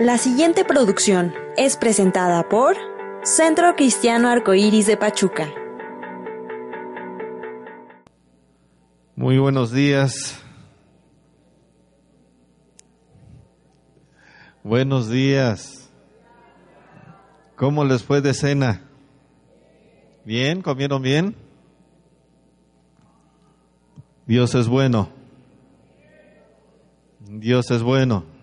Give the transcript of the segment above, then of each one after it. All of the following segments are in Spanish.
La siguiente producción es presentada por Centro Cristiano Arcoíris de Pachuca. Muy buenos días. Buenos días. ¿Cómo les fue de cena? ¿Bien? ¿Comieron bien? Dios es bueno. Dios es bueno.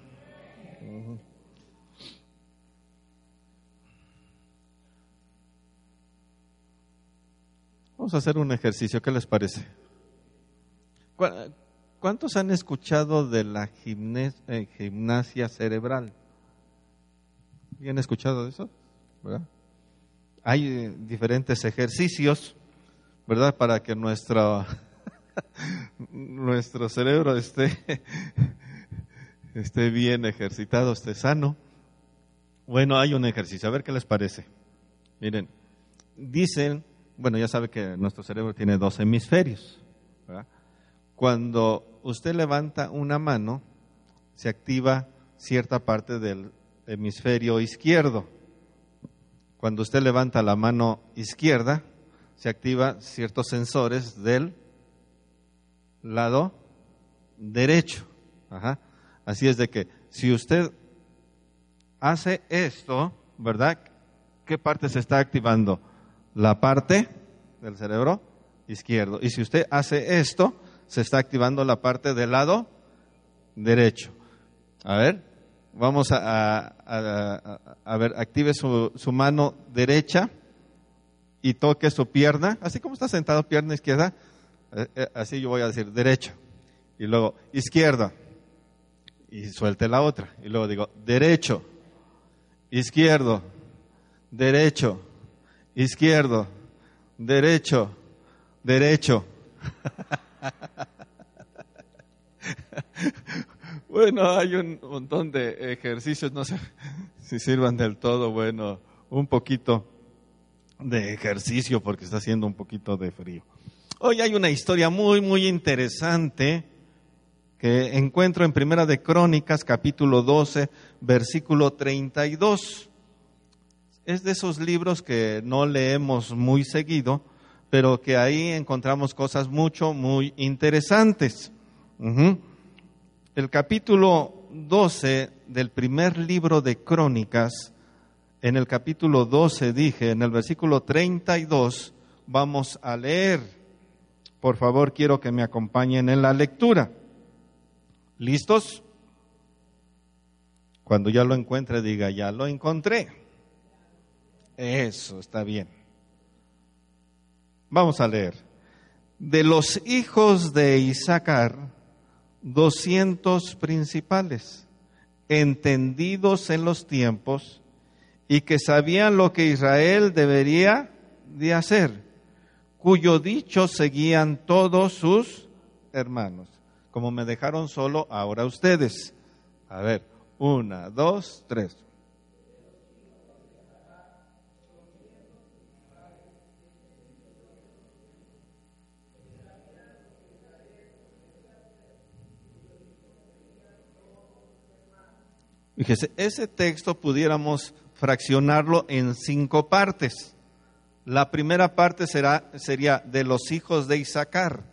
Vamos a hacer un ejercicio, ¿qué les parece? ¿Cuántos han escuchado de la eh, gimnasia cerebral? ¿Bien escuchado de eso? Hay eh, diferentes ejercicios, ¿verdad? Para que nuestro, nuestro cerebro esté, esté bien ejercitado, esté sano. Bueno, hay un ejercicio, a ver qué les parece. Miren, dicen bueno, ya sabe que nuestro cerebro tiene dos hemisferios. Cuando usted levanta una mano, se activa cierta parte del hemisferio izquierdo. Cuando usted levanta la mano izquierda, se activa ciertos sensores del lado derecho. Así es de que si usted hace esto, ¿verdad? ¿Qué parte se está activando? La parte del cerebro izquierdo. Y si usted hace esto, se está activando la parte del lado derecho. A ver, vamos a, ver, active su, su, mano derecha y toque su pierna, así como está sentado, pierna izquierda, eh, eh, así yo voy a decir derecho. Y luego izquierda, y suelte la otra. Y luego digo derecho, izquierdo, derecho, izquierdo, derecho, derecho. bueno, hay un montón de ejercicios, no sé si sirvan del todo, bueno, un poquito de ejercicio porque está haciendo un poquito de frío. Hoy hay una historia muy, muy interesante que encuentro en Primera de Crónicas, capítulo 12, versículo 32 es de esos libros que no leemos muy seguido, pero que ahí encontramos cosas mucho, muy interesantes. El capítulo 12 del primer libro de Crónicas, en el capítulo 12 dije, en el versículo 32, vamos a leer. Por favor, quiero que me acompañen en la lectura. ¿Listos? Cuando ya lo encuentre, diga, ya lo encontré. Eso, está bien. Vamos a leer. De los hijos de Isaacar, doscientos principales, entendidos en los tiempos y que sabían lo que Israel debería de hacer, cuyo dicho seguían todos sus hermanos. Como me dejaron solo, ahora ustedes. A ver, una, dos, tres. Fíjese, ese texto pudiéramos fraccionarlo en cinco partes. La primera parte será, sería de los hijos de Isaacar.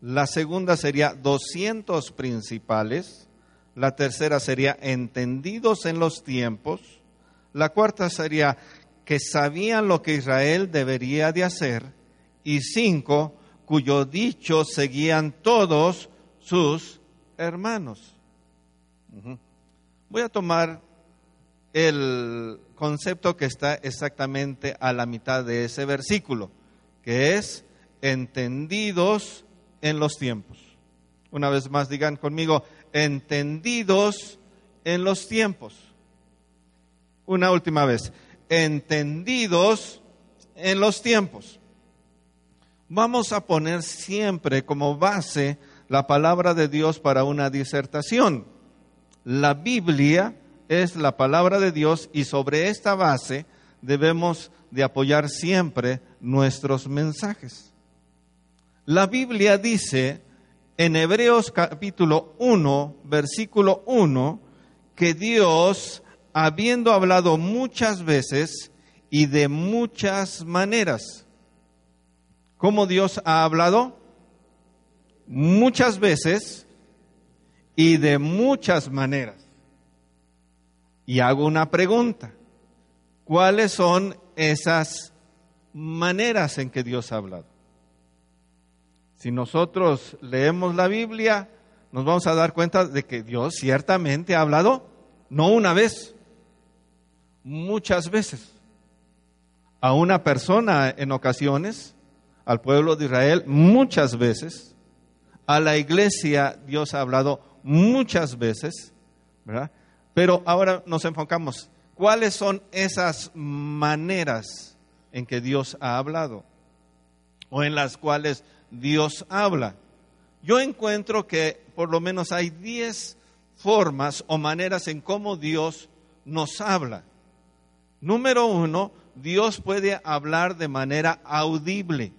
La segunda sería 200 principales. La tercera sería entendidos en los tiempos. La cuarta sería que sabían lo que Israel debería de hacer. Y cinco, cuyo dicho seguían todos sus hermanos. Voy a tomar el concepto que está exactamente a la mitad de ese versículo, que es entendidos en los tiempos. Una vez más, digan conmigo, entendidos en los tiempos. Una última vez, entendidos en los tiempos. Vamos a poner siempre como base la palabra de Dios para una disertación. La Biblia es la palabra de Dios y sobre esta base debemos de apoyar siempre nuestros mensajes. La Biblia dice en Hebreos capítulo 1, versículo 1, que Dios, habiendo hablado muchas veces y de muchas maneras, ¿cómo Dios ha hablado? Muchas veces y de muchas maneras. Y hago una pregunta. ¿Cuáles son esas maneras en que Dios ha hablado? Si nosotros leemos la Biblia, nos vamos a dar cuenta de que Dios ciertamente ha hablado, no una vez, muchas veces. A una persona en ocasiones, al pueblo de Israel muchas veces, a la iglesia Dios ha hablado muchas veces, ¿verdad? Pero ahora nos enfocamos, ¿cuáles son esas maneras en que Dios ha hablado? O en las cuales Dios habla. Yo encuentro que por lo menos hay 10 formas o maneras en cómo Dios nos habla. Número uno, Dios puede hablar de manera audible.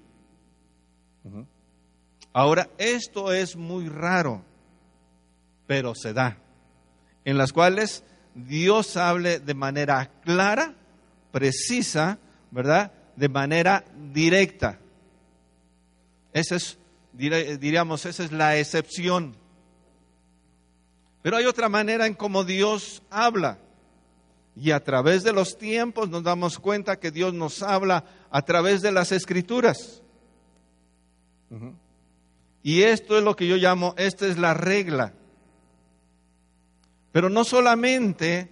Ahora, esto es muy raro, pero se da en las cuales Dios hable de manera clara, precisa, ¿verdad? De manera directa. Esa es, diríamos, esa es la excepción. Pero hay otra manera en cómo Dios habla. Y a través de los tiempos nos damos cuenta que Dios nos habla a través de las escrituras. Y esto es lo que yo llamo, esta es la regla. Pero no solamente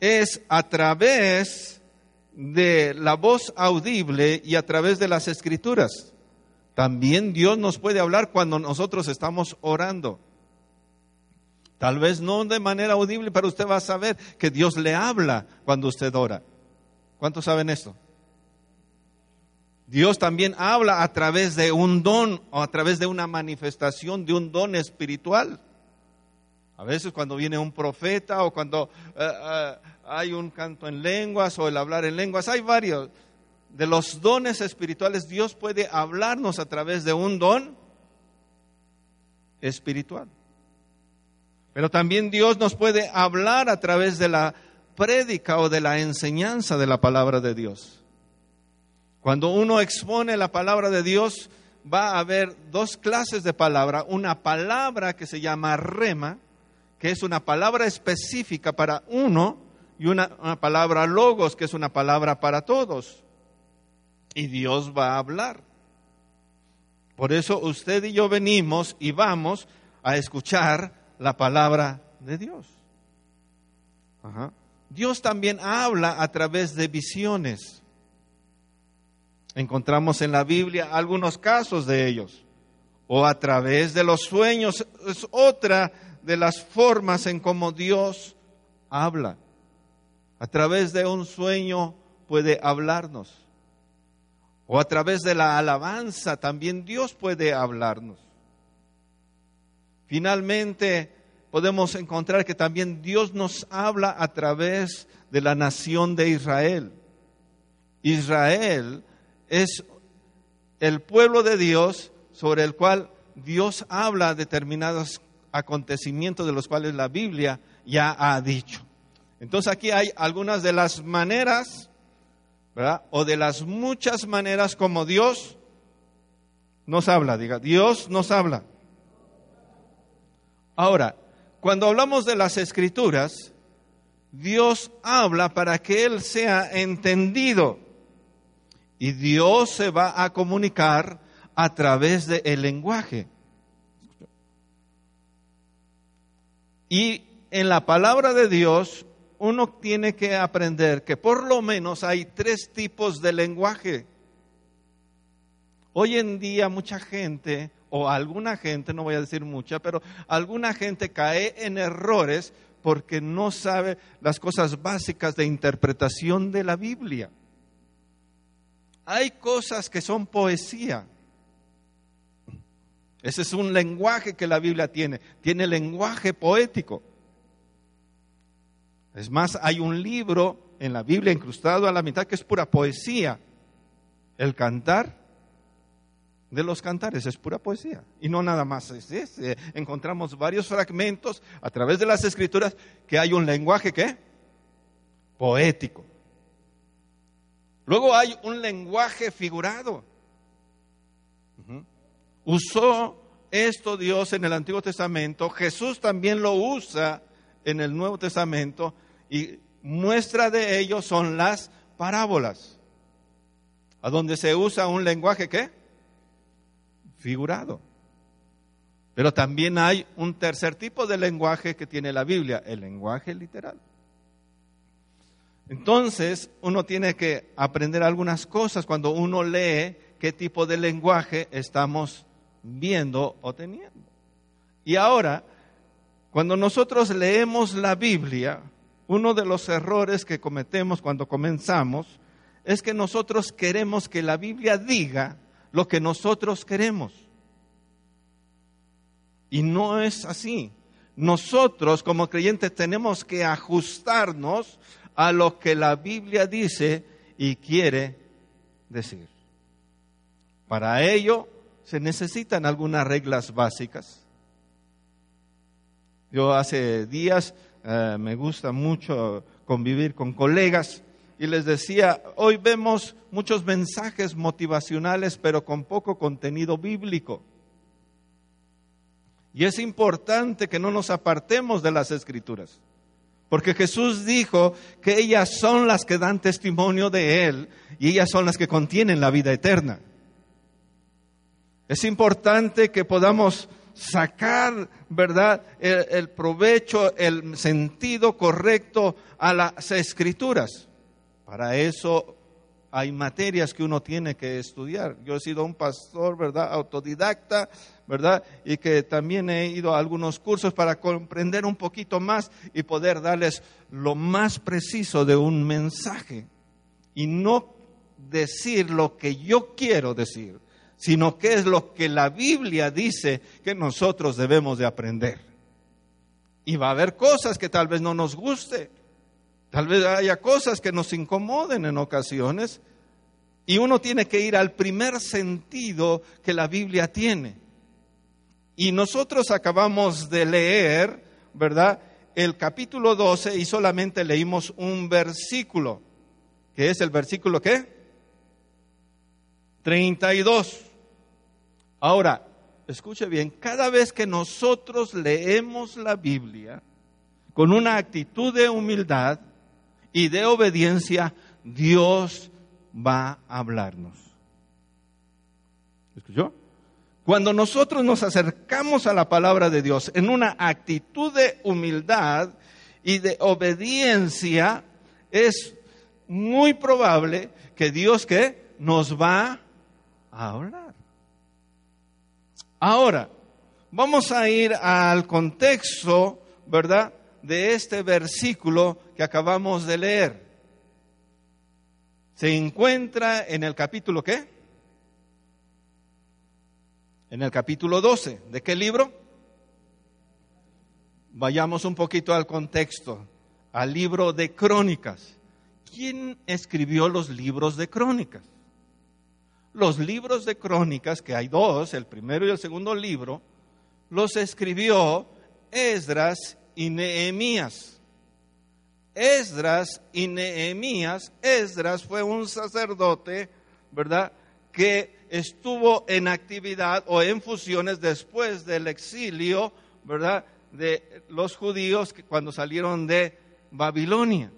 es a través de la voz audible y a través de las escrituras. También Dios nos puede hablar cuando nosotros estamos orando. Tal vez no de manera audible, pero usted va a saber que Dios le habla cuando usted ora. ¿Cuántos saben esto? Dios también habla a través de un don o a través de una manifestación de un don espiritual. A veces cuando viene un profeta o cuando eh, eh, hay un canto en lenguas o el hablar en lenguas, hay varios. De los dones espirituales, Dios puede hablarnos a través de un don espiritual. Pero también Dios nos puede hablar a través de la prédica o de la enseñanza de la palabra de Dios. Cuando uno expone la palabra de Dios, va a haber dos clases de palabra. Una palabra que se llama rema, que es una palabra específica para uno, y una, palabra logos, que es una palabra para todos. Y Dios va a hablar. Por eso usted y yo venimos y vamos a escuchar la palabra de Dios. Dios también habla a través de visiones. Encontramos en la Biblia algunos casos de ellos. O a través de los sueños es otra de las formas en cómo Dios habla. A través de un sueño puede hablarnos. O a través de la alabanza también Dios puede hablarnos. Finalmente, podemos encontrar que también Dios nos habla a través de la nación de Israel. Israel es el pueblo de Dios sobre el cual Dios habla determinadas acontecimientos de los cuales la Biblia ya ha dicho. Entonces aquí hay algunas de las maneras, ¿verdad? O de las muchas maneras como Dios nos habla, diga, Dios nos habla. Ahora, cuando hablamos de las escrituras, Dios habla para que Él sea entendido. Y Dios se va a comunicar a través del lenguaje. Y en la palabra de Dios uno tiene que aprender que por lo menos hay tres tipos de lenguaje. Hoy en día mucha gente, o alguna gente, no voy a decir mucha, pero alguna gente cae en errores porque no sabe las cosas básicas de interpretación de la Biblia. Hay cosas que son poesía ese es un lenguaje que la Biblia tiene. Tiene lenguaje poético. Es más, hay un libro en la Biblia incrustado a la mitad que es pura poesía. El cantar de los cantares, es pura poesía. Y no nada más es ese. Encontramos varios fragmentos a través de las escrituras que hay un lenguaje que poético. Luego hay un lenguaje figurado. Usó esto Dios en el Antiguo Testamento, Jesús también lo usa en el Nuevo Testamento y muestra de ello son las parábolas, a donde se usa un lenguaje ¿qué? figurado. Pero también hay un tercer tipo de lenguaje que tiene la Biblia, el lenguaje literal. Entonces, uno tiene que aprender algunas cosas cuando uno lee qué tipo de lenguaje estamos viendo o teniendo. Y ahora, cuando nosotros leemos la Biblia, uno de los errores que cometemos cuando comenzamos es que nosotros queremos que la Biblia diga lo que nosotros queremos. Y no es así. Nosotros como creyentes tenemos que ajustarnos a lo que la Biblia dice y quiere decir. Para ello se necesitan algunas reglas básicas. Yo hace días eh, me gusta mucho convivir con colegas y les decía, hoy vemos muchos mensajes motivacionales, pero con poco contenido bíblico. Y es importante que no nos apartemos de las escrituras, porque Jesús dijo que ellas son las que dan testimonio de Él y ellas son las que contienen la vida eterna. Es importante que podamos sacar, ¿verdad?, el, provecho, el sentido correcto a las escrituras. Para eso hay materias que uno tiene que estudiar. Yo he sido un pastor, ¿verdad?, autodidacta, ¿verdad? Y que también he ido a algunos cursos para comprender un poquito más y poder darles lo más preciso de un mensaje. Y no decir lo que yo quiero decir, sino qué es lo que la Biblia dice que nosotros debemos de aprender. Y va a haber cosas que tal vez no nos guste, Tal vez haya cosas que nos incomoden en ocasiones y uno tiene que ir al primer sentido que la Biblia tiene. Y nosotros acabamos de leer, ¿verdad? El capítulo 12 y solamente leímos un versículo, que es el versículo qué? 32. Ahora, escuche bien, cada vez que nosotros leemos la Biblia con una actitud de humildad, y de obediencia, Dios va a hablarnos. ¿Escuchó? Cuando nosotros nos acercamos a la palabra de Dios en una actitud de humildad y de obediencia, es muy probable que Dios que nos va a hablar. Ahora, vamos a ir al contexto, ¿verdad? de este versículo que acabamos de leer. Se encuentra en el capítulo qué? En el capítulo 12. ¿De qué libro? Vayamos un poquito al contexto, al libro de crónicas. ¿Quién escribió los libros de crónicas? Los libros de crónicas, que hay dos, el primero y el segundo libro, los escribió Esdras y Nehemías. Esdras y Nehemías, Esdras fue un sacerdote, ¿verdad? Que estuvo en actividad o en fusiones después del exilio, ¿verdad? De los judíos que cuando salieron de Babilonia.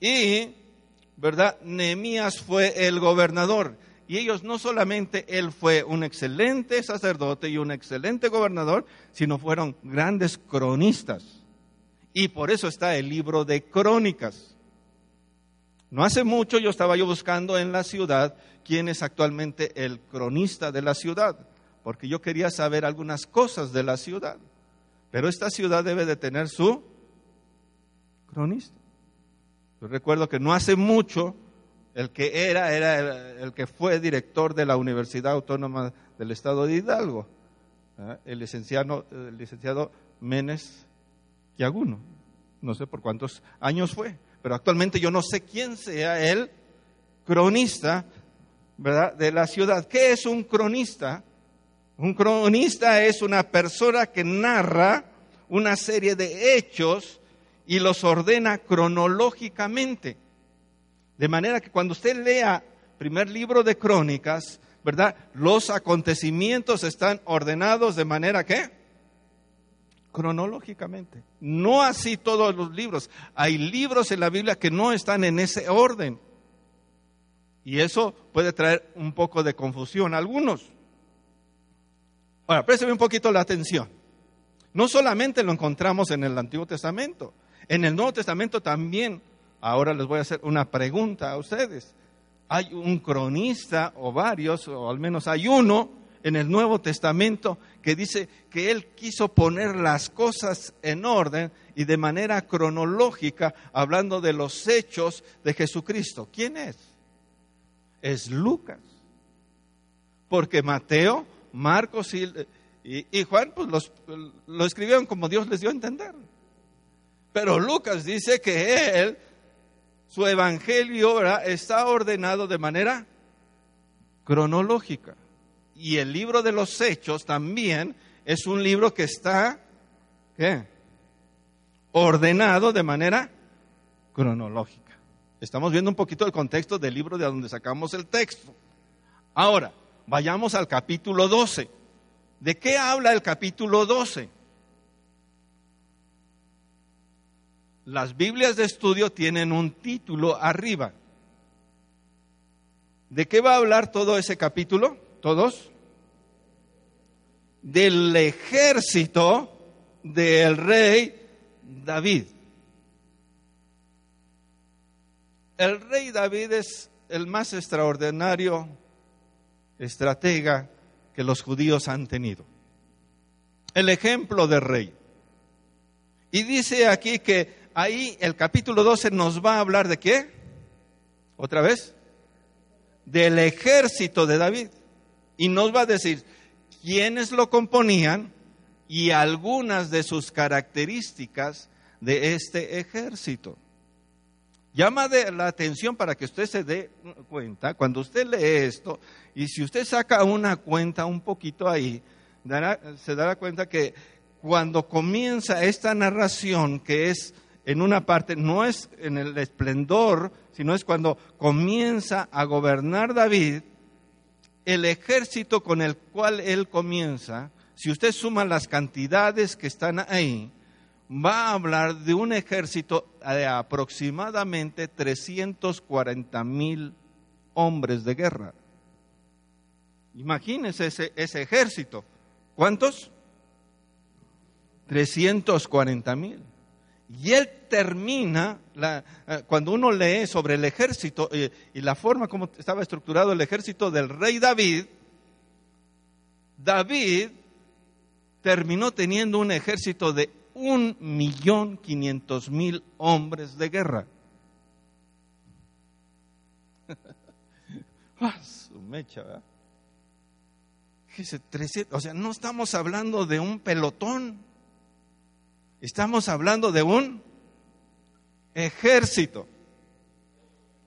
Y, ¿verdad? Nehemías fue el gobernador. Y ellos no solamente él fue un excelente sacerdote y un excelente gobernador, sino fueron grandes cronistas. Y por eso está el libro de crónicas. No hace mucho yo estaba yo buscando en la ciudad quién es actualmente el cronista de la ciudad, porque yo quería saber algunas cosas de la ciudad. Pero esta ciudad debe de tener su cronista. Yo recuerdo que no hace mucho el que era, era el, que fue director de la Universidad Autónoma del Estado de Hidalgo, el, licenciado, el licenciado Menes Yaguno. No sé por cuántos años fue, pero actualmente yo no sé quién sea el cronista ¿verdad? De la ciudad. ¿Qué es un cronista? Un cronista es una persona que narra una serie de hechos y los ordena cronológicamente. De manera que cuando usted lea primer libro de crónicas, ¿verdad? Los acontecimientos están ordenados de manera que cronológicamente. No así todos los libros. Hay libros en la Biblia que no están en ese orden. Y eso puede traer un poco de confusión a algunos. Ahora, présteme un poquito la atención. No solamente lo encontramos en el Antiguo Testamento, en el Nuevo Testamento también. Ahora les voy a hacer una pregunta a ustedes. Hay un cronista o varios, o al menos hay uno en el Nuevo Testamento que dice que él quiso poner las cosas en orden y de manera cronológica, hablando de los hechos de Jesucristo. ¿Quién es? Es Lucas. Porque Mateo, Marcos y, Juan pues los, lo escribieron como Dios les dio a entender. Pero Lucas dice que él, su evangelio está ordenado de manera cronológica. Y el libro de los hechos también es un libro que está ¿qué? ordenado de manera cronológica. Estamos viendo un poquito el contexto del libro de donde sacamos el texto. Ahora, vayamos al capítulo 12. ¿De qué habla el capítulo 12? Las Biblias de estudio tienen un título arriba. ¿De qué va a hablar todo ese capítulo? ¿Todos? Del ejército del rey David. El rey David es el más extraordinario estratega que los judíos han tenido. El ejemplo de rey. Y dice aquí que ahí el capítulo 12 nos va a hablar de qué? ¿Otra vez? Del ejército de David. Y nos va a decir quiénes lo componían y algunas de sus características de este ejército. Llama de la atención para que usted se dé cuenta, cuando usted lee esto, y si usted saca una cuenta un poquito ahí, se dará cuenta que cuando comienza esta narración, que es en una parte, no es en el esplendor, sino es cuando comienza a gobernar David, el ejército con el cual él comienza, si usted suma las cantidades que están ahí, va a hablar de un ejército de aproximadamente 340 mil hombres de guerra. Imagínense ese, ese ejército. ¿Cuántos? 340 mil. Y él termina, la, eh, cuando uno lee sobre el ejército eh, y la forma como estaba estructurado el ejército del rey David, David terminó teniendo un ejército de un millón quinientos mil hombres de guerra. ah, su mecha, o sea, no estamos hablando de un pelotón, estamos hablando de un ejército.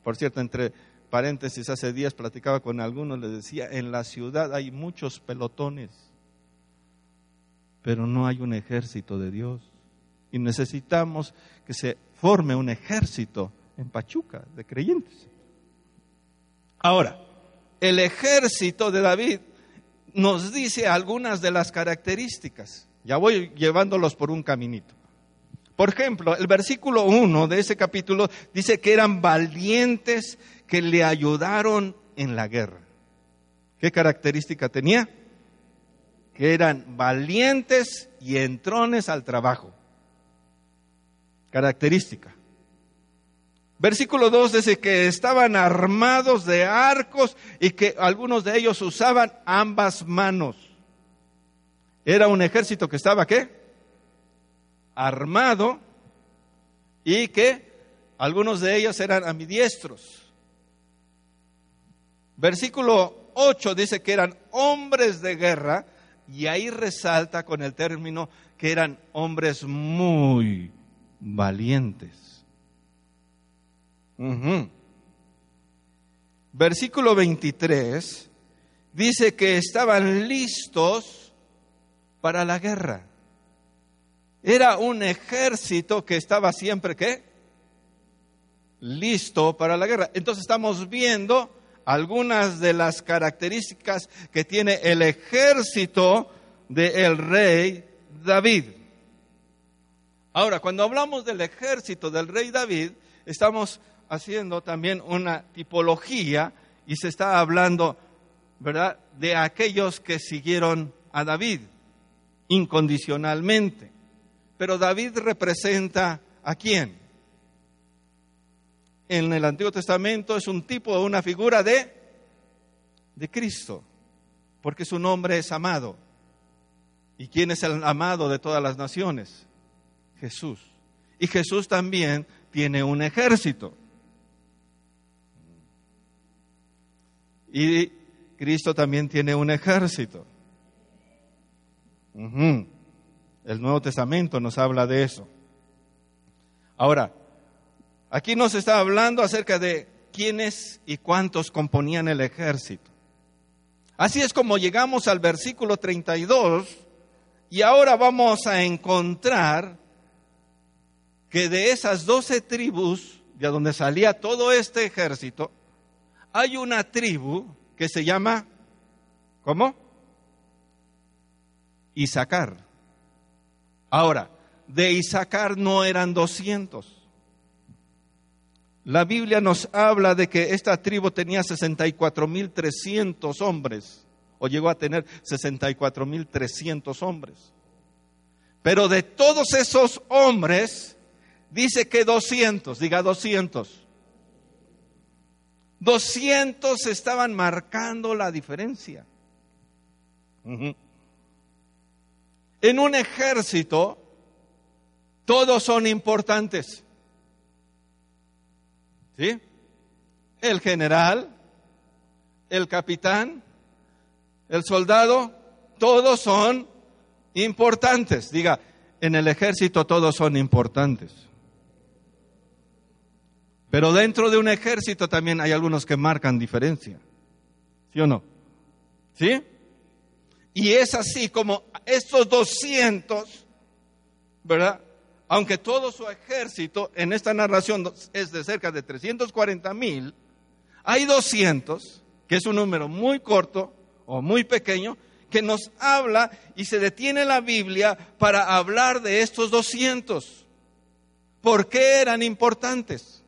Por cierto, entre paréntesis, hace días platicaba con algunos, les decía, en la ciudad hay muchos pelotones pero no hay un ejército de Dios. Y necesitamos que se forme un ejército en Pachuca de creyentes. Ahora, el ejército de David nos dice algunas de las características. Ya voy llevándolos por un caminito. Por ejemplo, el versículo 1 de ese capítulo dice que eran valientes que le ayudaron en la guerra. ¿Qué característica tenía? que eran valientes y entrones al trabajo. Característica. Versículo 2 dice que estaban armados de arcos y que algunos de ellos usaban ambas manos. Era un ejército que estaba qué? Armado y que algunos de ellos eran ambidiestros. Versículo 8 dice que eran hombres de guerra y ahí resalta con el término que eran hombres muy valientes. versículo 23, dice que estaban listos para la guerra. Era un ejército que estaba siempre, ¿qué? Listo para la guerra. Entonces estamos viendo algunas de las características que tiene el ejército del rey David. Ahora, cuando hablamos del ejército del rey David, estamos haciendo también una tipología y se está hablando, ¿verdad?, de aquellos que siguieron a David incondicionalmente. Pero David representa a quién? En el Antiguo Testamento es un tipo, una figura de, de Cristo, porque su nombre es amado. ¿Y quién es el amado de todas las naciones? Jesús. Y Jesús también tiene un ejército. Y Cristo también tiene un ejército. El Nuevo Testamento nos habla de eso. Ahora, aquí nos está hablando acerca de quiénes y cuántos componían el ejército. Así es como llegamos al versículo 32 y ahora vamos a encontrar que de esas doce tribus, de donde salía todo este ejército, hay una tribu que se llama, ¿cómo? Isaacar. Ahora, de Isaacar no eran 200. La Biblia nos habla de que esta tribu tenía 64.300 hombres, o llegó a tener 64.300 hombres. Pero de todos esos hombres, dice que 200, diga 200, 200 estaban marcando la diferencia. En un ejército, todos son importantes. ¿Sí? El general, el capitán, el soldado, todos son importantes. Diga, en el ejército todos son importantes. Pero dentro de un ejército también hay algunos que marcan diferencia. ¿Sí o no? ¿Sí? Y es así como estos 200, ¿verdad? Aunque todo su ejército en esta narración es de cerca de 340 mil, hay 200, que es un número muy corto o muy pequeño, que nos habla y se detiene la Biblia para hablar de estos 200. ¿Por qué eran importantes?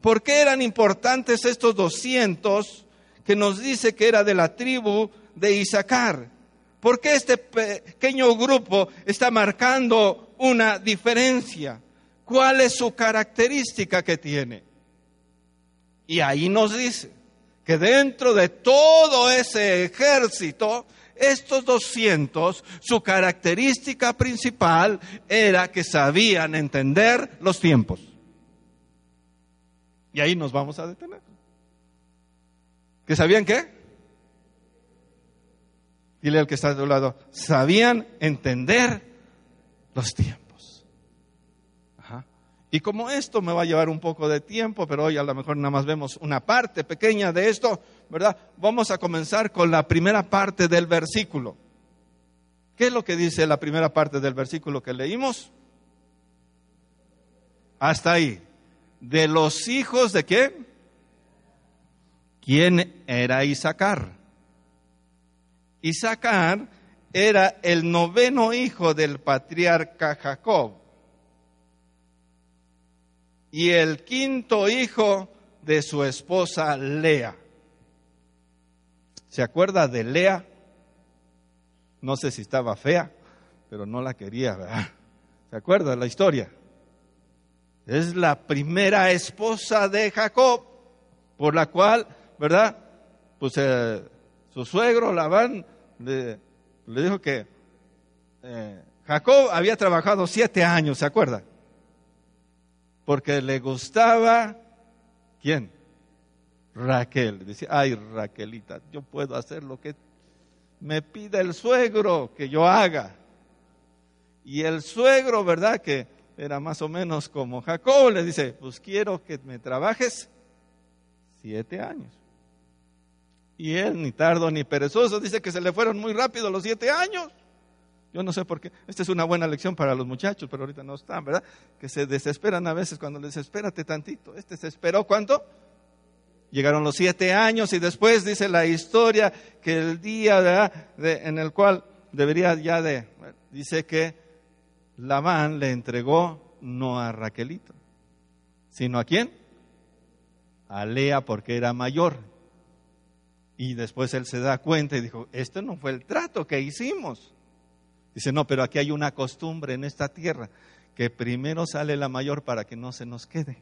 ¿Por qué eran importantes estos 200 que nos dice que era de la tribu de Isaacar? ¿Por qué este pequeño grupo está marcando una diferencia? ¿Cuál es su característica que tiene? Y ahí nos dice que dentro de todo ese ejército, estos 200, su característica principal era que sabían entender los tiempos. Y ahí nos vamos a detener. ¿Que sabían qué? Dile al que está de un lado, sabían entender los tiempos. Y como esto me va a llevar un poco de tiempo, pero hoy a lo mejor nada más vemos una parte pequeña de esto, ¿verdad? Vamos a comenzar con la primera parte del versículo. ¿Qué es lo que dice la primera parte del versículo que leímos? Hasta ahí de los hijos de quién? ¿Quién era Isaacar? Isaacar era el noveno hijo del patriarca Jacob y el quinto hijo de su esposa Lea. ¿Se acuerda de Lea? No sé si estaba fea, pero no la quería, ¿verdad? ¿Se acuerda la historia? Es la primera esposa de Jacob, por la cual, ¿verdad? Pues eh, su suegro Labán le, le dijo que eh, Jacob había trabajado siete años, ¿se acuerda? Porque le gustaba, ¿quién? Raquel. Decía, ay Raquelita, yo puedo hacer lo que me pida el suegro que yo haga. Y el suegro, ¿verdad? Que era más o menos como Jacob, le dice, pues quiero que me trabajes Siete años. Y él, ni tardo ni perezoso, dice que se le fueron muy rápido los siete años. Yo no sé por qué. Esta es una buena lección para los muchachos, pero ahorita no están, ¿verdad? Que se desesperan a veces cuando les espérate tantito. Este se esperó, ¿cuánto? Llegaron los siete años y después dice la historia que el día en el cual debería ya de, dice que Labán le entregó no a Raquelito, sino a quién? A Lea porque era mayor. Y después él se da cuenta y dijo, este no fue el trato que hicimos. Dice, no, pero aquí hay una costumbre en esta tierra, que primero sale la mayor para que no se nos quede.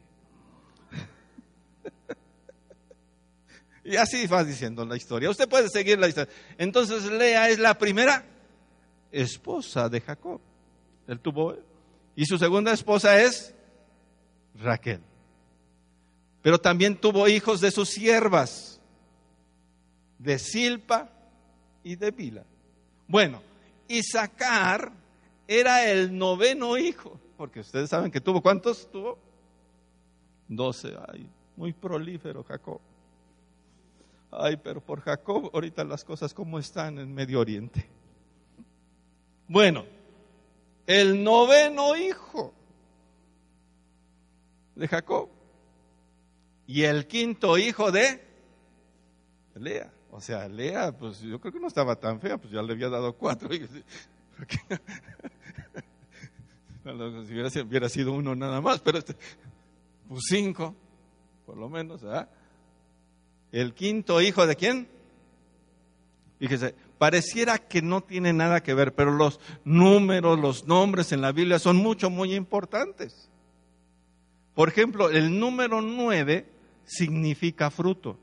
y así va diciendo la historia. Usted puede seguir la historia. Entonces Lea es la primera esposa de Jacob. Él tuvo, y su segunda esposa es Raquel. Pero también tuvo hijos de sus siervas, de Silpa y de Bila. Bueno, Isaacar era el noveno hijo, porque ustedes saben que tuvo, ¿cuántos tuvo? Doce, ay, muy prolífero Jacob. Ay, pero por Jacob ahorita las cosas como están en Medio Oriente. Bueno, el noveno hijo de Jacob y el quinto hijo de Lea. O sea, Lea, pues yo creo que no estaba tan fea, pues ya le había dado cuatro. si hubiera, sido uno nada más, pero este, pues cinco, por lo menos. ¿verdad? El quinto hijo de quién? Fíjese, pareciera que no tiene nada que ver, pero los números, los nombres en la Biblia son mucho, muy importantes. Por ejemplo, el número nueve significa fruto.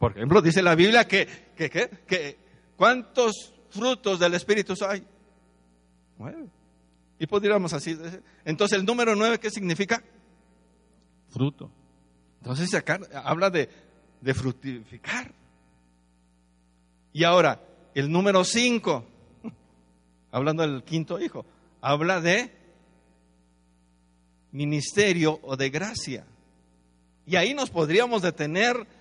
Por ejemplo, dice la Biblia que, que, que, ¿cuántos frutos del Espíritu hay? Nueve. Y podríamos así. Entonces, el número nueve, ¿qué significa? Fruto. Entonces, acá habla de, de frutificar. Y ahora, el número cinco, hablando del quinto hijo, habla de ministerio o de gracia. Y ahí nos podríamos detener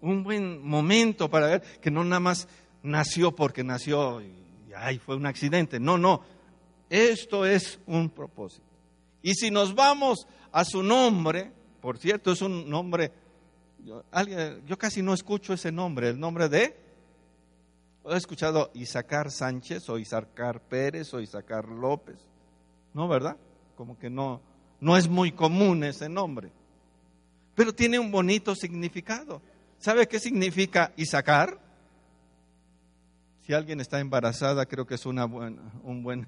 un buen momento para ver que no nada más nació porque nació y ay, fue un accidente. No, no. Esto es un propósito. Y si nos vamos a su nombre, por cierto, es un nombre, yo, alguien, yo casi no escucho ese nombre, el nombre de, ¿he escuchado Isacar Sánchez o Isacar Pérez o Isacar López? No, ¿verdad? Como que no, no es muy común ese nombre, pero tiene un bonito significado. ¿Sabe qué significa Isaacar? Si alguien está embarazada, creo que es una buena, un buen,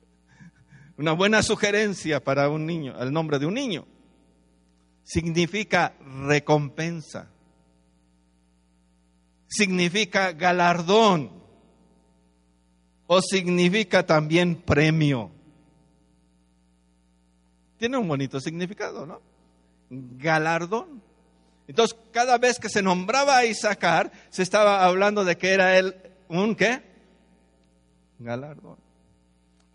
una buena sugerencia para un niño, el nombre de un niño. Significa recompensa. Significa galardón. O significa también premio. Tiene un bonito significado, ¿no? Galardón. Entonces, cada vez que se nombraba a Isaacar, se estaba hablando de que era él un qué? Galardón.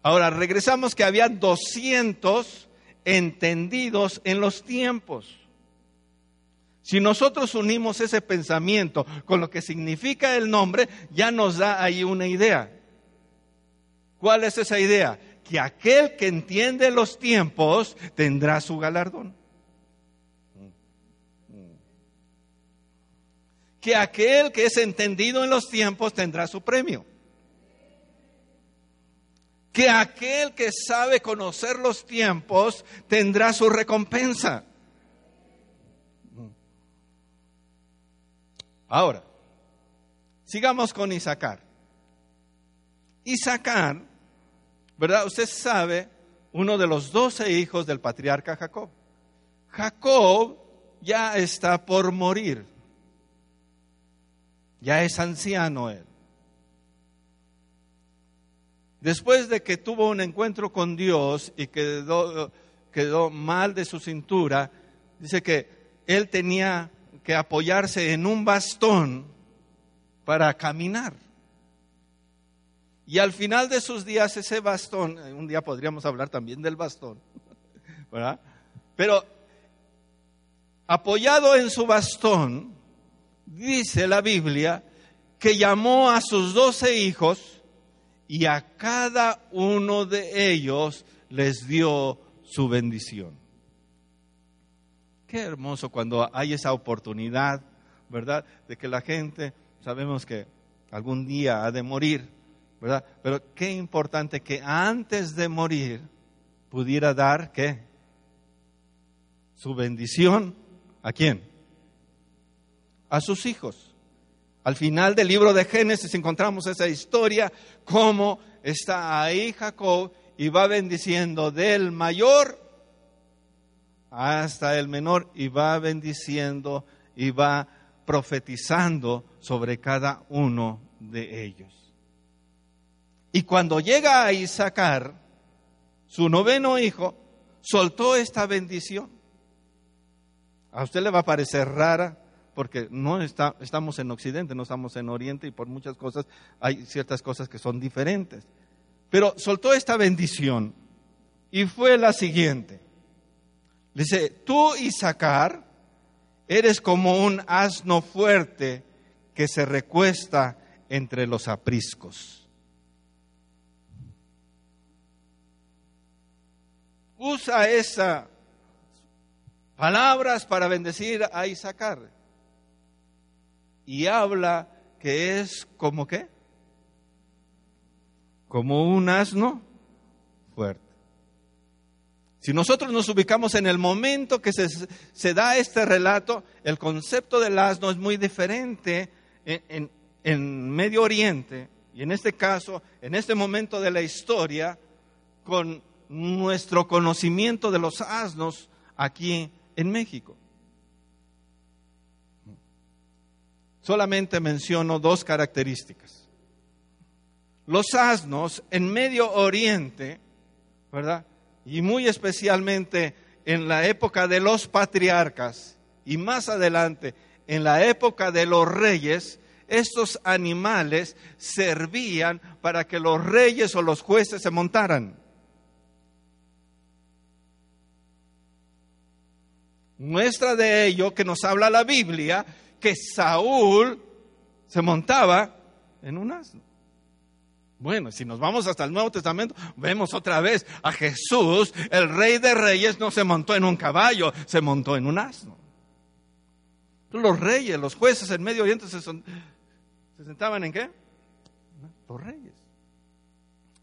Ahora, regresamos que había 200 entendidos en los tiempos. Si nosotros unimos ese pensamiento con lo que significa el nombre, ya nos da ahí una idea. ¿Cuál es esa idea? Que aquel que entiende los tiempos tendrá su galardón. Que aquel que es entendido en los tiempos tendrá su premio. Que aquel que sabe conocer los tiempos tendrá su recompensa. Ahora, sigamos con Isaacar. Isaacar, ¿verdad? Usted sabe, uno de los doce hijos del patriarca Jacob. Jacob ya está por morir. Ya es anciano él. Después de que tuvo un encuentro con Dios y quedó, quedó mal de su cintura, dice que él tenía que apoyarse en un bastón para caminar. Y al final de sus días ese bastón, un día podríamos hablar también del bastón, ¿verdad? Pero apoyado en su bastón, dice la Biblia, que llamó a sus doce hijos y a cada uno de ellos les dio su bendición. Qué hermoso cuando hay esa oportunidad, ¿verdad? De que la gente, sabemos que algún día ha de morir, ¿verdad? Pero qué importante que antes de morir pudiera dar, ¿qué? Su bendición ¿A quién? A sus hijos. Al final del libro de Génesis encontramos esa historia, cómo está ahí Jacob y va bendiciendo del mayor hasta el menor y va bendiciendo y va profetizando sobre cada uno de ellos. Y cuando llega a Isaacar, su noveno hijo, soltó esta bendición. A usted le va a parecer rara porque no está, estamos en Occidente, no estamos en Oriente y por muchas cosas hay ciertas cosas que son diferentes. Pero soltó esta bendición y fue la siguiente. Dice, tú Isaacar eres como un asno fuerte que se recuesta entre los apriscos. Usa esa palabras para bendecir a Isaacar. Y habla que es como qué? Como un asno fuerte. Si nosotros nos ubicamos en el momento que se, se da este relato, el concepto del asno es muy diferente en, en Medio Oriente y en este caso, en este momento de la historia, con nuestro conocimiento de los asnos aquí en México. Solamente menciono dos características. Los asnos en Medio Oriente, ¿verdad? Y muy especialmente en la época de los patriarcas y más adelante en la época de los reyes, estos animales servían para que los reyes o los jueces se montaran. Muestra de ello que nos habla la Biblia que Saúl se montaba en un asno. Bueno, si nos vamos hasta el Nuevo Testamento, vemos otra vez a Jesús, el rey de reyes, no se montó en un caballo, se montó en un asno. Los reyes, los jueces en Medio Oriente se, se sentaban en qué? Los reyes.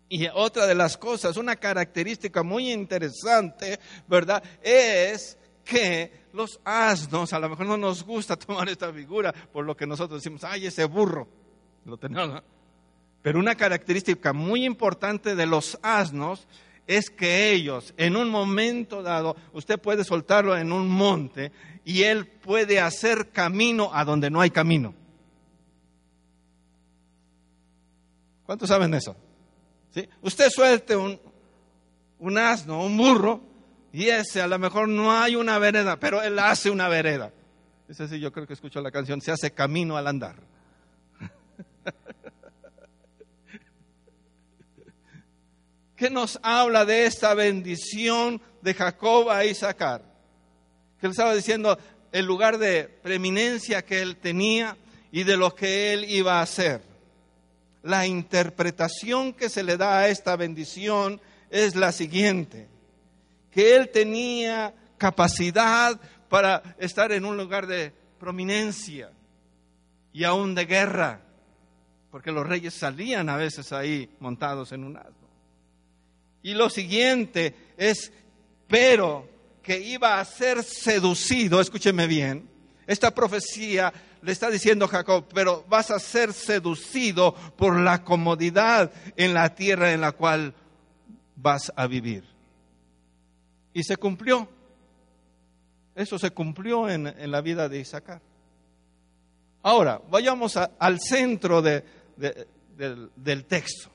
Y otra de las cosas, una característica muy interesante, ¿verdad? Es que los asnos, a lo mejor no nos gusta tomar esta figura, por lo que nosotros decimos, ay, ese burro, lo tenemos, Pero una característica muy importante de los asnos es que ellos, en un momento dado, usted puede soltarlo en un monte y él puede hacer camino a donde no hay camino. ¿Cuántos saben eso? ¿Sí? Usted suelte un, un asno, un burro, y ese a lo mejor no hay una vereda, pero él hace una vereda. Ese sí, yo creo que escucho la canción, se hace camino al andar. ¿Qué nos habla de esta bendición de Jacob a Isaacar? Que él estaba diciendo el lugar de preeminencia que él tenía y de lo que él iba a hacer. La interpretación que se le da a esta bendición es la siguiente que él tenía capacidad para estar en un lugar de prominencia y aún de guerra, porque los reyes salían a veces ahí montados en un asno. Y lo siguiente es, pero que iba a ser seducido, escúcheme bien, esta profecía le está diciendo Jacob, pero vas a ser seducido por la comodidad en la tierra en la cual vas a vivir. Y se cumplió. Eso se cumplió en, la vida de Isaac. Ahora, vayamos al centro del, del texto.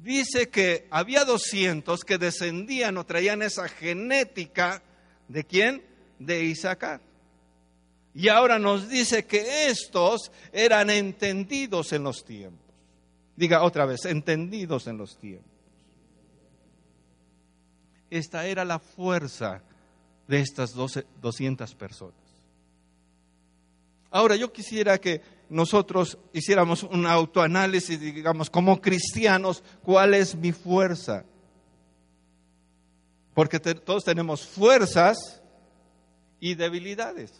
Dice que había 200 que descendían o traían esa genética de quién? De Isaac. Y ahora nos dice que estos eran entendidos en los tiempos. Diga otra vez, entendidos en los tiempos. Esta era la fuerza de estas 12, 200 personas. Ahora, yo quisiera que nosotros hiciéramos un autoanálisis, digamos, como cristianos, ¿cuál es mi fuerza? Porque todos tenemos fuerzas y debilidades.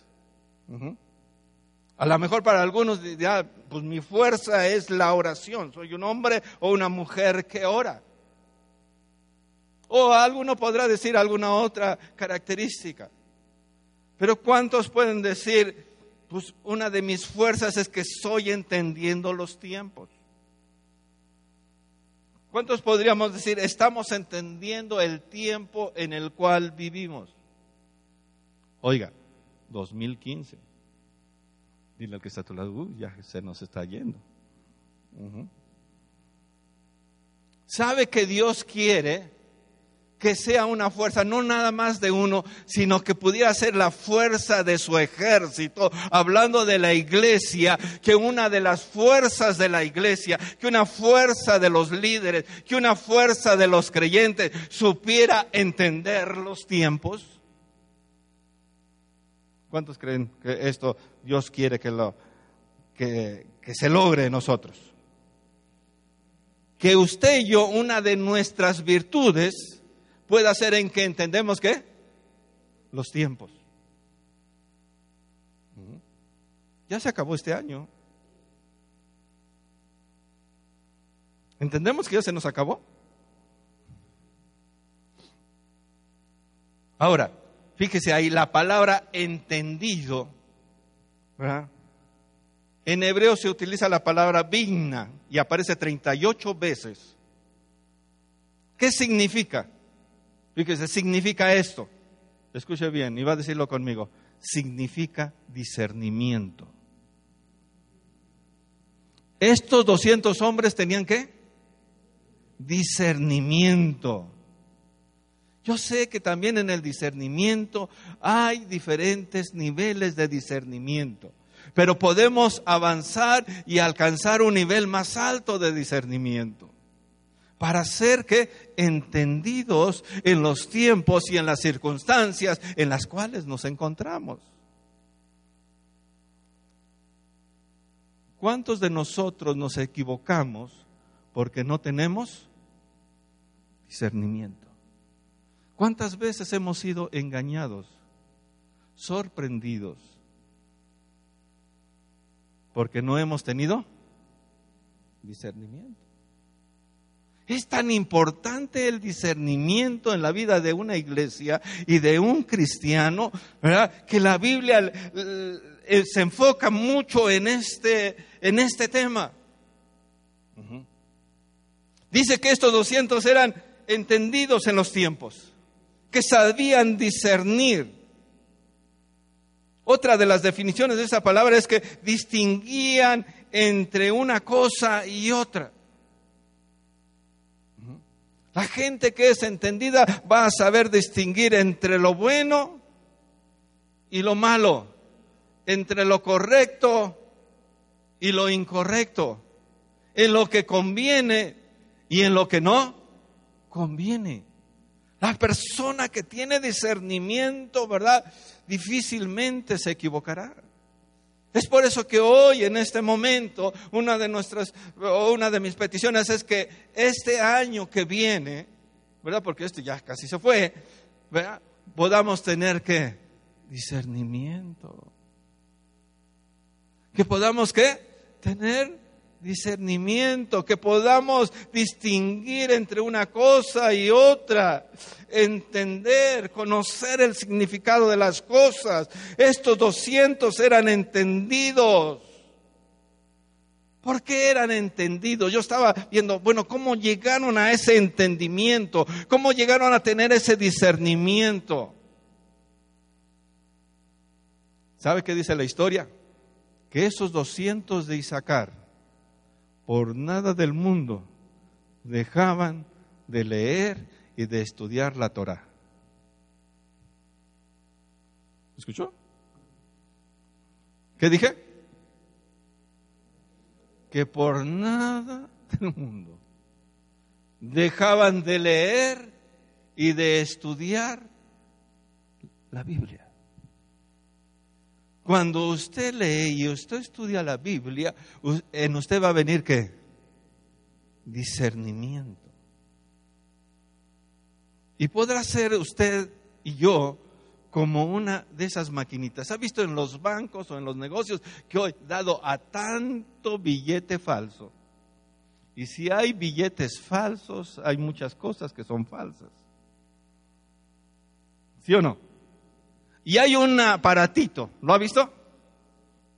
A lo mejor para algunos dirá, pues mi fuerza es la oración, soy un hombre o una mujer que ora. O alguno podrá decir alguna otra característica. Pero ¿cuántos pueden decir, pues una de mis fuerzas es que soy entendiendo los tiempos? ¿Cuántos podríamos decir, estamos entendiendo el tiempo en el cual vivimos? Oiga, 2015. Dile al que está a tu lado, uh, ya se nos está yendo. ¿Sabe que Dios quiere que sea una fuerza, no nada más de uno, sino que pudiera ser la fuerza de su ejército, hablando de la iglesia, que una de las fuerzas de la iglesia, que una fuerza de los líderes, que una fuerza de los creyentes supiera entender los tiempos? ¿Cuántos creen que esto Dios quiere que, lo, que, se logre en nosotros? Que usted y yo, una de nuestras virtudes, pueda ser en que entendemos qué? Los tiempos. Ya se acabó este año. ¿Entendemos que ya se nos acabó? Ahora, Fíjese ahí, la palabra entendido, En hebreo se utiliza la palabra vigna y aparece 38 veces. ¿Qué significa? Fíjese, significa esto. Escuche bien, y va a decirlo conmigo. Significa discernimiento. Estos 200 hombres tenían qué? Discernimiento. Yo sé que también en el discernimiento hay diferentes niveles de discernimiento, pero podemos avanzar y alcanzar un nivel más alto de discernimiento para ser que entendidos en los tiempos y en las circunstancias en las cuales nos encontramos. ¿Cuántos de nosotros nos equivocamos porque no tenemos discernimiento? ¿Cuántas veces hemos sido engañados, sorprendidos, porque no hemos tenido discernimiento? Es tan importante el discernimiento en la vida de una iglesia y de un cristiano, ¿verdad? Que la Biblia eh, se enfoca mucho en este, en este tema. Dice que estos 200 eran entendidos en los tiempos que sabían discernir. Otra de las definiciones de esa palabra es que distinguían entre una cosa y otra. La gente que es entendida va a saber distinguir entre lo bueno y lo malo, entre lo correcto y lo incorrecto, en lo que conviene y en lo que no conviene. La persona que tiene discernimiento, ¿verdad? Difícilmente se equivocará. Es por eso que hoy, en este momento, una de nuestras, una de mis peticiones es que este año que viene, ¿verdad? Porque esto ya casi se fue, ¿verdad? Podamos tener que discernimiento. Que podamos que tener discernimiento, que podamos distinguir entre una cosa y otra, entender, conocer el significado de las cosas. Estos 200 eran entendidos. ¿Por qué eran entendidos? Yo estaba viendo, bueno, ¿cómo llegaron a ese entendimiento? ¿Cómo llegaron a tener ese discernimiento? ¿Sabe qué dice la historia? Que esos 200 de Isaacar por nada del mundo dejaban de leer y de estudiar la Torah. ¿Escuchó? ¿Qué dije? Que por nada del mundo dejaban de leer y de estudiar la Biblia. Cuando usted lee y usted estudia la Biblia, en usted va a venir qué? Discernimiento. Y podrá ser usted y yo como una de esas maquinitas. ¿Ha visto en los bancos o en los negocios que hoy, dado a tanto billete falso, y si hay billetes falsos, hay muchas cosas que son falsas. ¿Sí o no? Y hay un aparatito, ¿lo ha visto?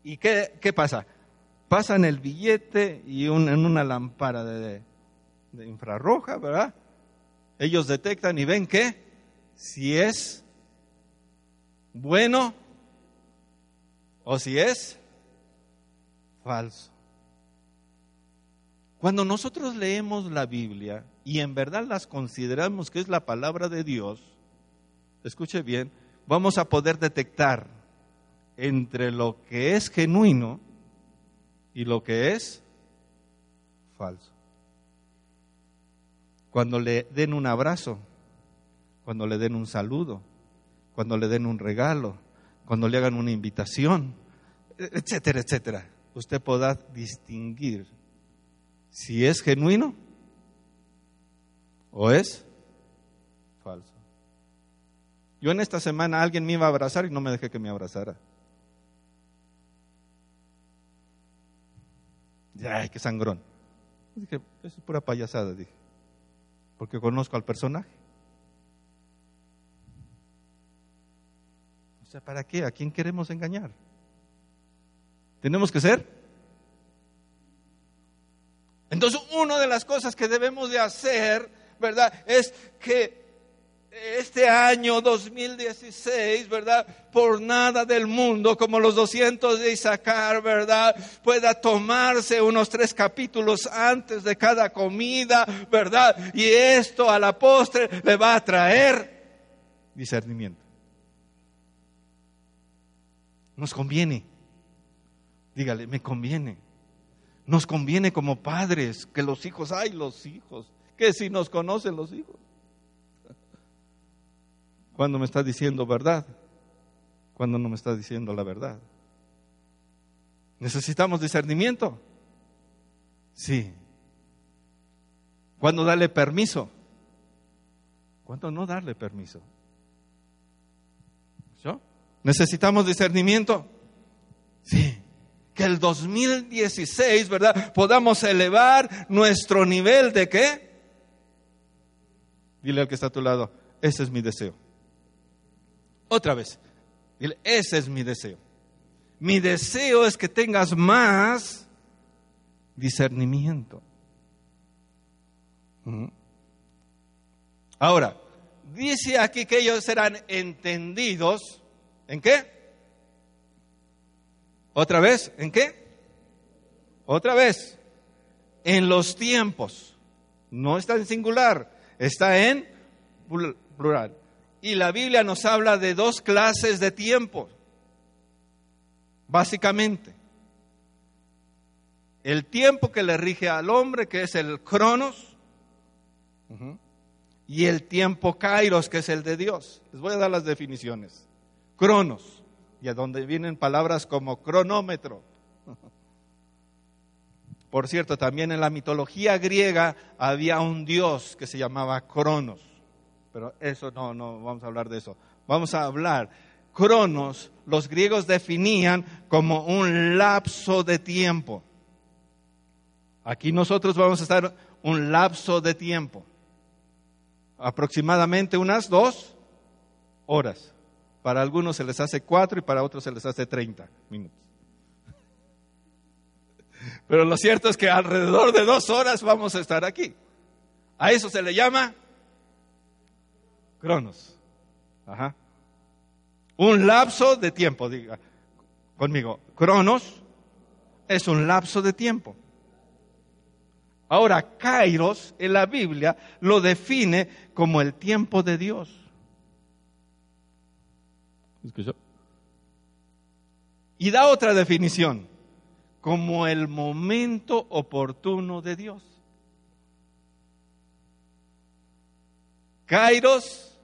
¿Y qué, qué pasa? Pasan el billete y en una lámpara de, de infrarroja, ¿verdad? Ellos detectan y ven que si es bueno o si es falso. Cuando nosotros leemos la Biblia y en verdad las consideramos que es la palabra de Dios, escuche bien, vamos a poder detectar entre lo que es genuino y lo que es falso. Cuando le den un abrazo, cuando le den un saludo, cuando le den un regalo, cuando le hagan una invitación, etcétera, etcétera, usted podrá distinguir si es genuino o es falso. Yo en esta semana alguien me iba a abrazar y no me dejé que me abrazara. Ay, qué sangrón. Dije, es pura payasada, dije, porque conozco al personaje. O sea, ¿para qué? ¿A quién queremos engañar? Tenemos que ser entonces, una de las cosas que debemos de hacer, ¿verdad? Es que este año 2016, ¿verdad? Por nada del mundo, como los 200 de Isaacar, ¿verdad? Pueda tomarse unos tres capítulos antes de cada comida, ¿verdad? Y esto a la postre le va a traer discernimiento. Nos conviene. Dígale, me conviene. Nos conviene como padres que los hijos, ay, los hijos, que si nos conocen los hijos. Cuando me está diciendo verdad, cuando no me está diciendo la verdad. ¿Necesitamos discernimiento? Sí. ¿Cuándo darle permiso? ¿Cuándo no darle permiso? ¿Yo? ¿Necesitamos discernimiento? Sí que el 2016, ¿verdad? Podamos elevar nuestro nivel de qué? Dile al que está a tu lado, ese es mi deseo. Otra vez, ese es mi deseo. Mi deseo es que tengas más discernimiento. Ahora, dice aquí que ellos serán entendidos. ¿En qué? ¿Otra vez? ¿En qué? Otra vez. En los tiempos. No está en singular, está en plural. Y la Biblia nos habla de dos clases de tiempos. Básicamente. El tiempo que le rige al hombre, que es el cronos, y el tiempo kairos, que es el de Dios. Les voy a dar las definiciones. Cronos y a donde vienen palabras como cronómetro. Por cierto, también en la mitología griega había un dios que se llamaba Cronos, pero eso no, no vamos a hablar de eso. Vamos a hablar. Cronos, los griegos definían como un lapso de tiempo. Aquí nosotros vamos a estar un lapso de tiempo, aproximadamente unas dos horas. Para algunos se les hace cuatro y para otros se les hace treinta minutos. Pero lo cierto es que alrededor de dos horas vamos a estar aquí. A eso se le llama cronos. Ajá. Un lapso de tiempo, diga conmigo. Cronos es un lapso de tiempo. Ahora, Kairos en la Biblia lo define como el tiempo de Dios. Y da otra definición, como el momento oportuno de Dios. Kairos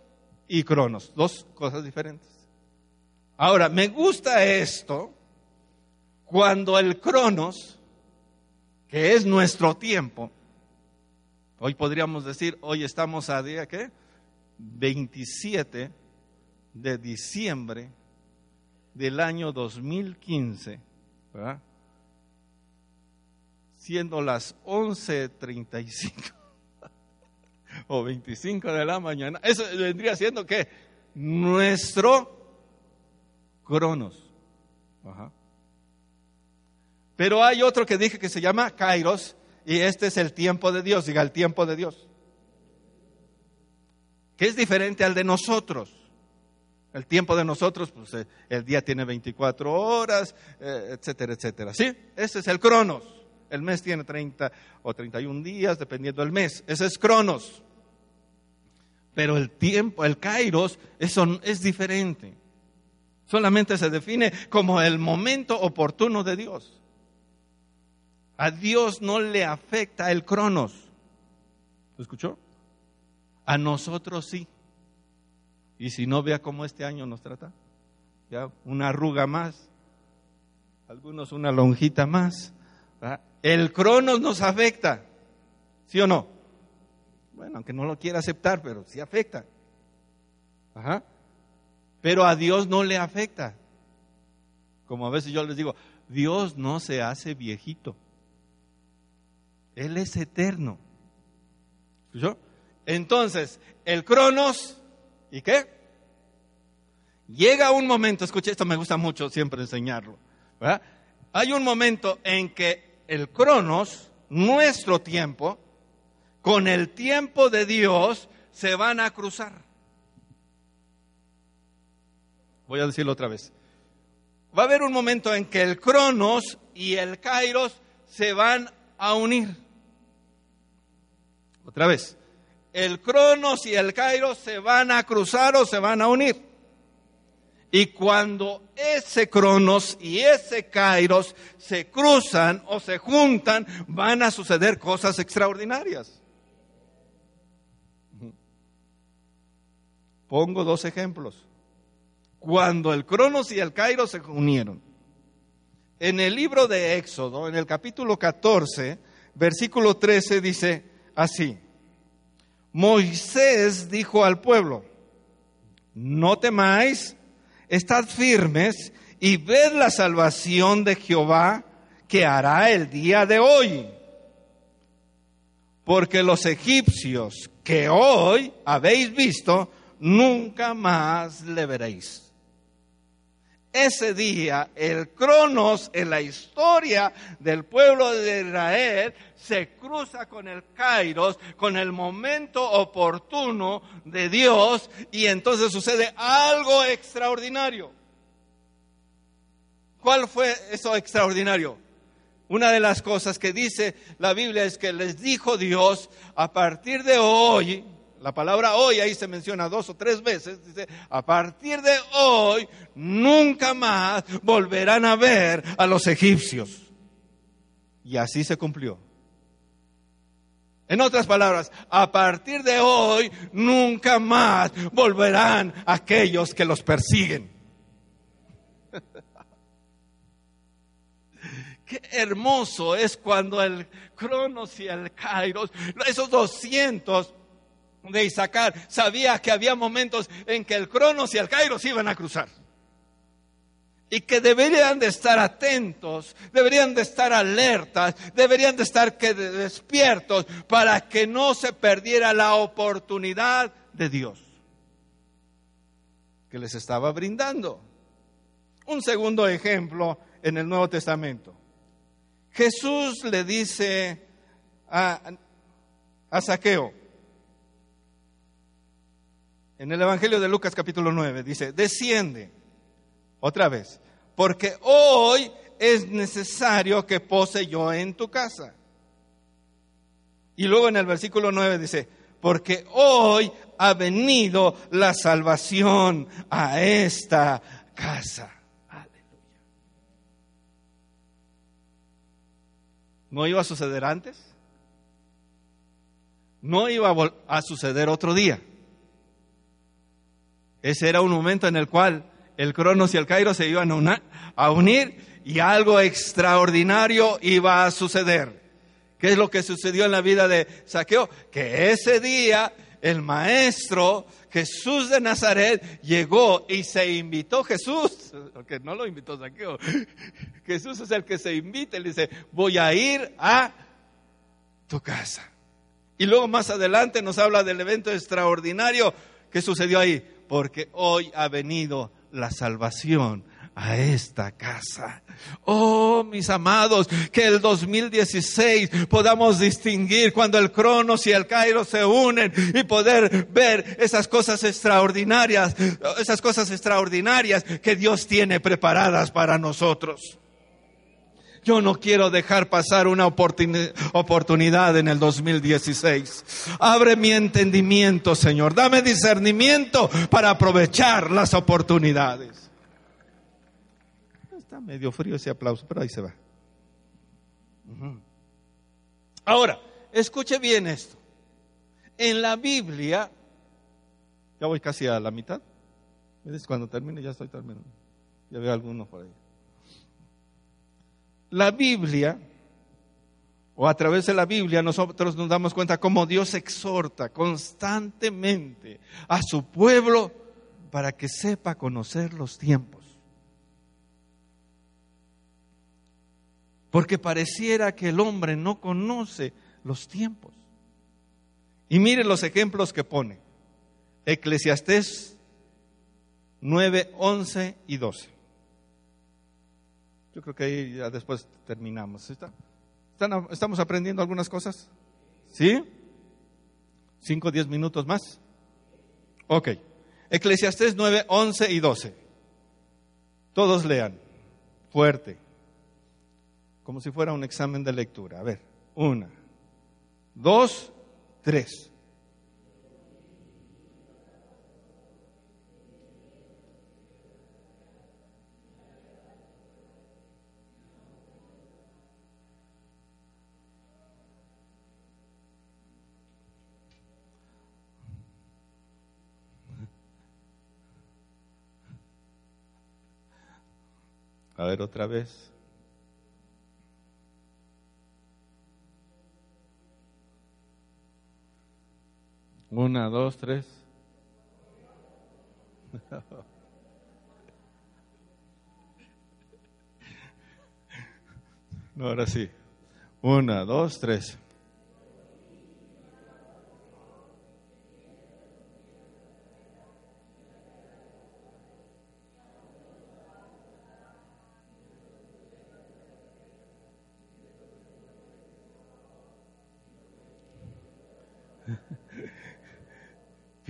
y Cronos, dos cosas diferentes. Ahora, me gusta esto cuando el cronos, que es nuestro tiempo, hoy podríamos decir, hoy estamos a día, ¿qué? 27 de diciembre del año 2015, ¿verdad? siendo las 11.35 o 25 de la mañana, eso vendría siendo que nuestro cronos. Pero hay otro que dije que se llama Kairos y este es el tiempo de Dios, diga el tiempo de Dios, que es diferente al de nosotros. El tiempo de nosotros, pues eh, el día tiene 24 horas, eh, etcétera, etcétera. ¿Sí? Ese es el cronos. El mes tiene 30 o 31 días, dependiendo del mes. Ese es Cronos. Pero el tiempo, el Kairos, eso es diferente. Solamente se define como el momento oportuno de Dios. A Dios no le afecta el Cronos. ¿Lo escuchó? A nosotros sí. Y si no, vea cómo este año nos trata. Ya una arruga más, algunos una lonjita más. El cronos nos afecta, ¿sí o no? Bueno, aunque no lo quiera aceptar, pero sí afecta. Ajá. Pero a Dios no le afecta. Como a veces yo les digo, Dios no se hace viejito. Él es eterno. ¿Escuchó? Entonces, el cronos, ¿y qué? Llega un momento, escuche, esto me gusta mucho siempre enseñarlo. Hay un momento en que el cronos, nuestro tiempo, con el tiempo de Dios se van a cruzar. Voy a decirlo otra vez. Va a haber un momento en que el cronos y el kairos se van a unir. Otra vez. El cronos y el kairos se van a cruzar o se van a unir. Y cuando ese cronos y ese kairos se cruzan o se juntan, van a suceder cosas extraordinarias. Pongo dos ejemplos. Cuando el cronos y el kairos se unieron. En el libro de Éxodo, en el capítulo 14, versículo 13, dice así. Moisés dijo al pueblo, no temáis estad firmes y ved la salvación de Jehová que hará el día de hoy. Porque los egipcios que hoy habéis visto, nunca más le veréis. Ese día, el cronos en la historia del pueblo de Israel se cruza con el kairos, con el momento oportuno de Dios, y entonces sucede algo extraordinario. ¿Cuál fue eso extraordinario? Una de las cosas que dice la Biblia es que les dijo Dios, a partir de hoy, la palabra hoy ahí se menciona dos o tres veces, dice, a partir de hoy nunca más volverán a ver a los egipcios. Y así se cumplió. En otras palabras, a partir de hoy nunca más volverán aquellos que los persiguen. Qué hermoso es cuando el Cronos y el Kairos, esos 200 de Isaacar, sabía que había momentos en que el Cronos y el Kairos iban a cruzar y que deberían de estar atentos, deberían de estar alertas, deberían de estar despiertos para que no se perdiera la oportunidad de Dios que les estaba brindando. Un segundo ejemplo en el Nuevo Testamento. Jesús le dice a, a Saqueo, en el Evangelio de Lucas capítulo 9, dice, desciende otra vez, porque hoy es necesario que pose yo en tu casa. Y luego en el versículo 9 dice, porque hoy ha venido la salvación a esta casa. ¿No iba a suceder antes? No iba a, suceder otro día. Ese era un momento en el cual el Cronos y el Cairo se iban a unir y algo extraordinario iba a suceder. ¿Qué es lo que sucedió en la vida de Saqueo? Que ese día el maestro Jesús de Nazaret llegó y se invitó Jesús, porque no lo invitó Saqueo. Jesús es el que se invita, y dice, voy a ir a tu casa. Y luego más adelante nos habla del evento extraordinario que sucedió ahí, porque hoy ha venido la salvación a esta casa. Oh, mis amados, que el 2016 podamos distinguir cuando el Cronos y el Cairo se unen y poder ver esas cosas extraordinarias, esas cosas extraordinarias que Dios tiene preparadas para nosotros. Yo no quiero dejar pasar una oportunidad en el 2016. Abre mi entendimiento, Señor. Dame discernimiento para aprovechar las oportunidades. Está medio frío ese aplauso, pero ahí se va. Ahora, escuche bien esto. En la Biblia, ya voy casi a la mitad. Cuando termine, ya estoy terminando. Ya veo algunos por ahí la Biblia, o a través de la Biblia, nosotros nos damos cuenta cómo Dios exhorta constantemente a su pueblo para que sepa conocer los tiempos. Porque pareciera que el hombre no conoce los tiempos. Y mire los ejemplos que pone. Eclesiastés 9, 11 y 12. Yo creo que ahí ya después terminamos. ¿Estamos aprendiendo algunas cosas? ¿Sí? ¿Cinco, diez minutos más? Ok. Eclesiastés 9, 11 y 12. Todos lean. Fuerte. Como si fuera un examen de lectura. A ver. Una, dos, tres. A ver otra vez. Una, dos, tres. No, ahora sí. Una, dos, tres.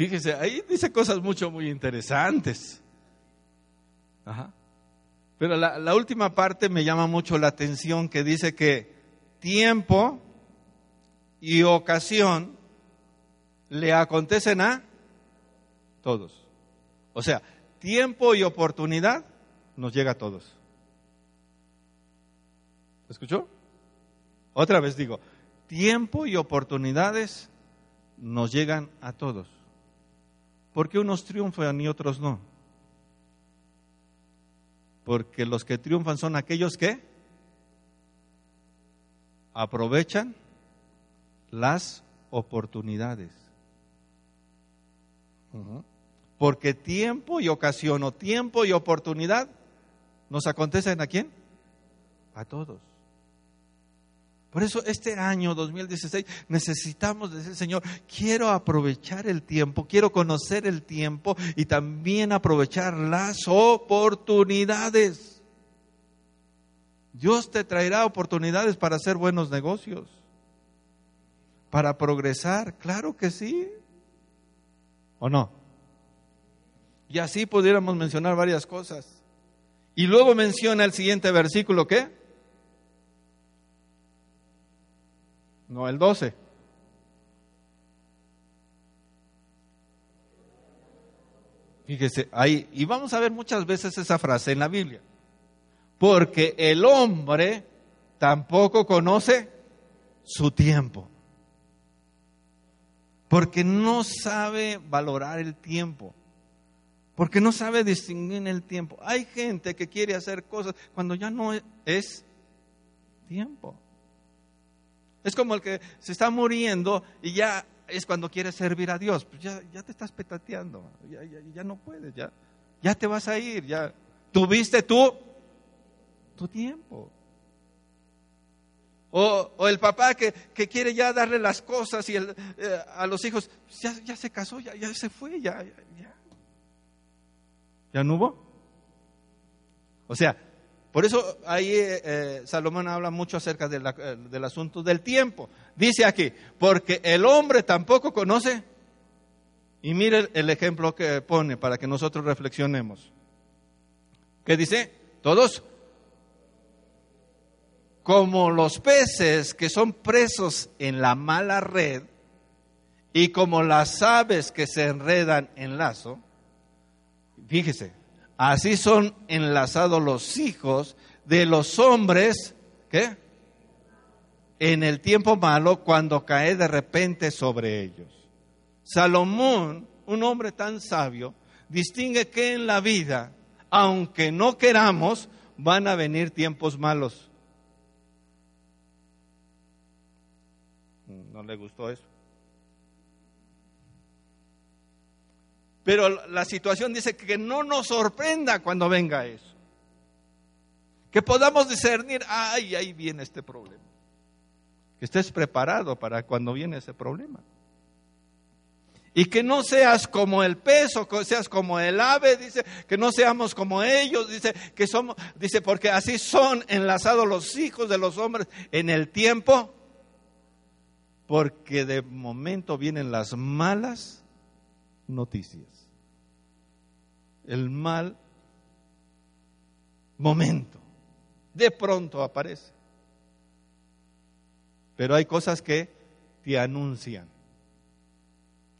Fíjese, ahí dice cosas mucho, muy interesantes. Pero la, la última parte me llama mucho la atención que dice que tiempo y ocasión le acontecen a todos. O sea, tiempo y oportunidad nos llega a todos. ¿Escuchó? Otra vez digo, tiempo y oportunidades nos llegan a todos. ¿Por qué unos triunfan y otros no? Porque los que triunfan son aquellos que aprovechan las oportunidades. Porque tiempo y ocasión o tiempo y oportunidad nos acontecen a quién? A todos. Por eso este año 2016 necesitamos decir, Señor, quiero aprovechar el tiempo, quiero conocer el tiempo y también aprovechar las oportunidades. Dios te traerá oportunidades para hacer buenos negocios, para progresar, claro que sí. ¿O no? Y así pudiéramos mencionar varias cosas. Y luego menciona el siguiente versículo, ¿qué? No el 12. Fíjese, ahí, y vamos a ver muchas veces esa frase en la Biblia. Porque el hombre tampoco conoce su tiempo. Porque no sabe valorar el tiempo. porque no sabe distinguir el tiempo. Hay gente que quiere hacer cosas cuando ya no es tiempo. Es como el que se está muriendo y ya es cuando quiere servir a Dios. Pues ya, ya te estás petateando, ya, ya, no puedes, ya, ya te vas a ir, ya tuviste tú tu tiempo. O, el papá que, quiere ya darle las cosas y eh, a los hijos, ya, ya, se casó, ya, ya se fue, ya, ya. ¿Ya no hubo? O sea, por eso ahí eh, eh, Salomón habla mucho acerca eh, del asunto del tiempo. Dice aquí, porque el hombre tampoco conoce. Y mire el ejemplo que pone para que nosotros reflexionemos. ¿Qué dice? Todos como los peces que son presos en la mala red y como las aves que se enredan en lazo, fíjese, Así son enlazados los hijos de los hombres, ¿qué? En el tiempo malo cuando cae de repente sobre ellos. Salomón, un hombre tan sabio, distingue que en la vida, aunque no queramos, van a venir tiempos malos. ¿No le gustó eso? Pero la situación dice que no nos sorprenda cuando venga eso. Que podamos discernir, ay, ahí viene este problema. Que estés preparado para cuando viene ese problema. Y que no seas como el peso, que seas como el ave, dice, que no seamos como ellos, dice, que somos, dice, porque así son enlazados los hijos de los hombres en el tiempo, porque de momento vienen las malas noticias el mal momento. De pronto aparece. Pero hay cosas que te anuncian.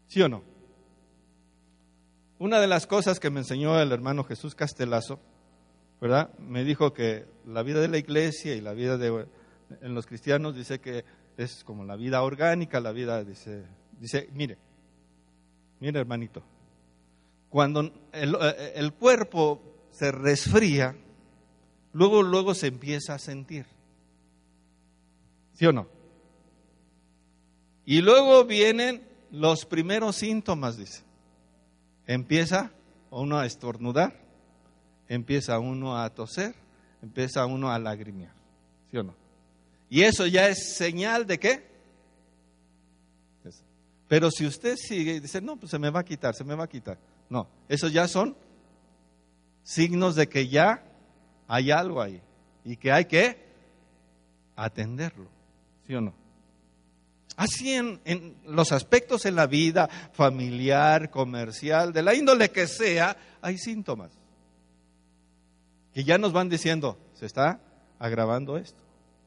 ¿Sí o no? Una de las cosas que me enseñó el hermano Jesús Castelazo, ¿verdad? Me dijo que la vida de la iglesia y la vida de en los cristianos dice que es como la vida orgánica, la vida dice, dice, mire, mire hermanito, cuando eh, el, cuerpo se resfría, luego, luego se empieza a sentir. ¿Sí o no? Y luego vienen los primeros síntomas, dice. Empieza uno a estornudar, empieza uno a toser, empieza uno a lagrimear. ¿Sí o no? Y eso ya es señal de qué? Pero si usted sigue y dice, no, pues se me va a quitar, se me va a quitar. No, esos ya son signos de que ya hay algo ahí y que hay que atenderlo, ¿sí o no? Así en, los aspectos en la vida familiar, comercial, de la índole que sea, hay síntomas que ya nos van diciendo, se está agravando esto,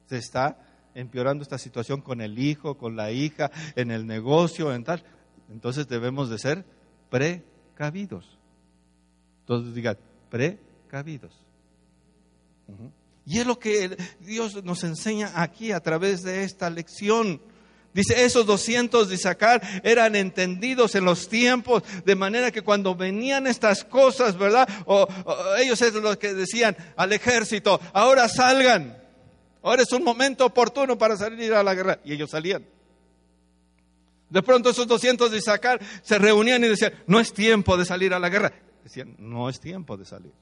se está empeorando esta situación con el hijo, con la hija, en el negocio, en tal. Entonces debemos de ser pre precavidos. Todos digan, precavidos. Y es lo que Dios nos enseña aquí a través de esta lección. Dice, esos 200 de Isaacar eran entendidos en los tiempos, de manera que cuando venían estas cosas, ¿verdad? O, ellos es lo que decían al ejército, ahora salgan, ahora es un momento oportuno para salir a la guerra. Y ellos salían. De pronto esos 200 de Isaacar se reunían y decían, no es tiempo de salir a la guerra. Decían, no es tiempo de salir.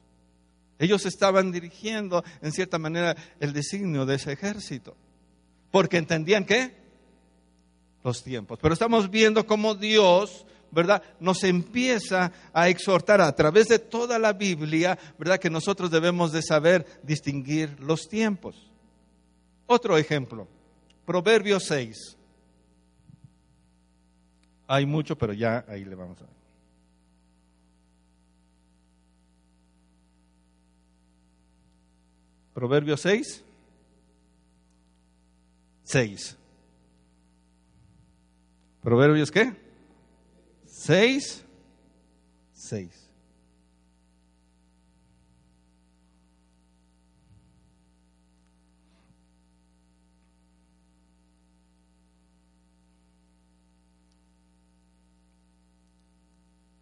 Ellos estaban dirigiendo, en cierta manera, el designio de ese ejército. Porque entendían que los tiempos. Pero estamos viendo cómo Dios, ¿verdad? Nos empieza a exhortar a través de toda la Biblia, ¿verdad? Que nosotros debemos de saber distinguir los tiempos. Otro ejemplo, Proverbios 6. Hay mucho, pero ya ahí le vamos a ver. Proverbio 6. 6. Proverbios qué? 6. 6.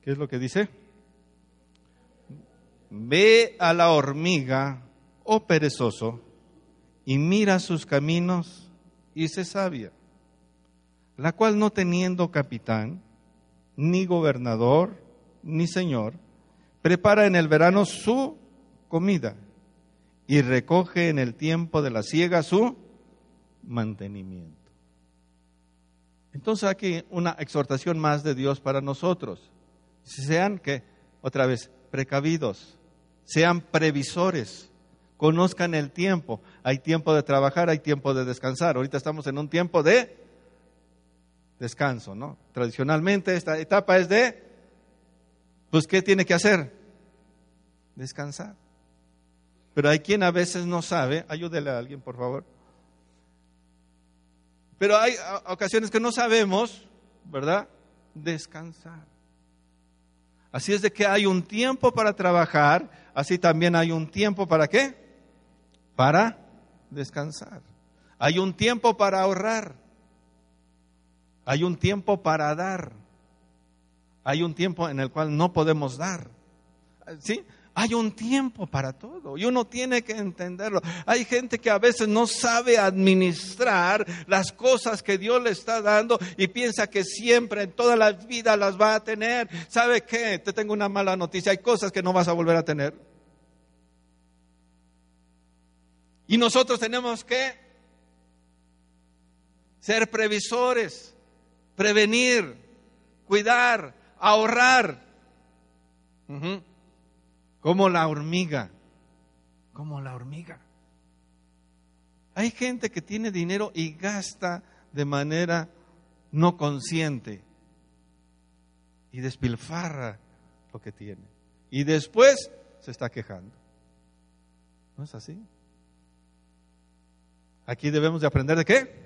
¿Qué es lo que dice? ve a la hormiga, oh perezoso, y mira sus caminos y se sabia, la cual no teniendo capitán, ni gobernador, ni señor, prepara en el verano su comida y recoge en el tiempo de la siega su mantenimiento. Entonces aquí una exhortación más de Dios para nosotros. Sean que, otra vez, precavidos, sean previsores, conozcan el tiempo. Hay tiempo de trabajar, hay tiempo de descansar. Ahorita estamos en un tiempo de descanso, ¿no? Tradicionalmente esta etapa es de, pues, ¿qué tiene que hacer? Descansar. Pero hay quien a veces no sabe, ayúdele a alguien, por favor. Pero hay ocasiones que no sabemos, ¿verdad? Descansar. Así es de que hay un tiempo para trabajar, así también hay un tiempo para qué? Para descansar. Hay un tiempo para ahorrar. Hay un tiempo para dar. Hay un tiempo en el cual no podemos dar. ¿Sí? Hay un tiempo para todo y uno tiene que entenderlo. Hay gente que a veces no sabe administrar las cosas que Dios le está dando y piensa que siempre en toda la vida las va a tener. ¿Sabe qué? Te tengo una mala noticia. Hay cosas que no vas a volver a tener. Y nosotros tenemos que ser previsores, prevenir, cuidar, ahorrar. Como la hormiga, como la hormiga. Hay gente que tiene dinero y gasta de manera no consciente y despilfarra lo que tiene. Y después se está quejando. ¿No es así? Aquí debemos de aprender de qué?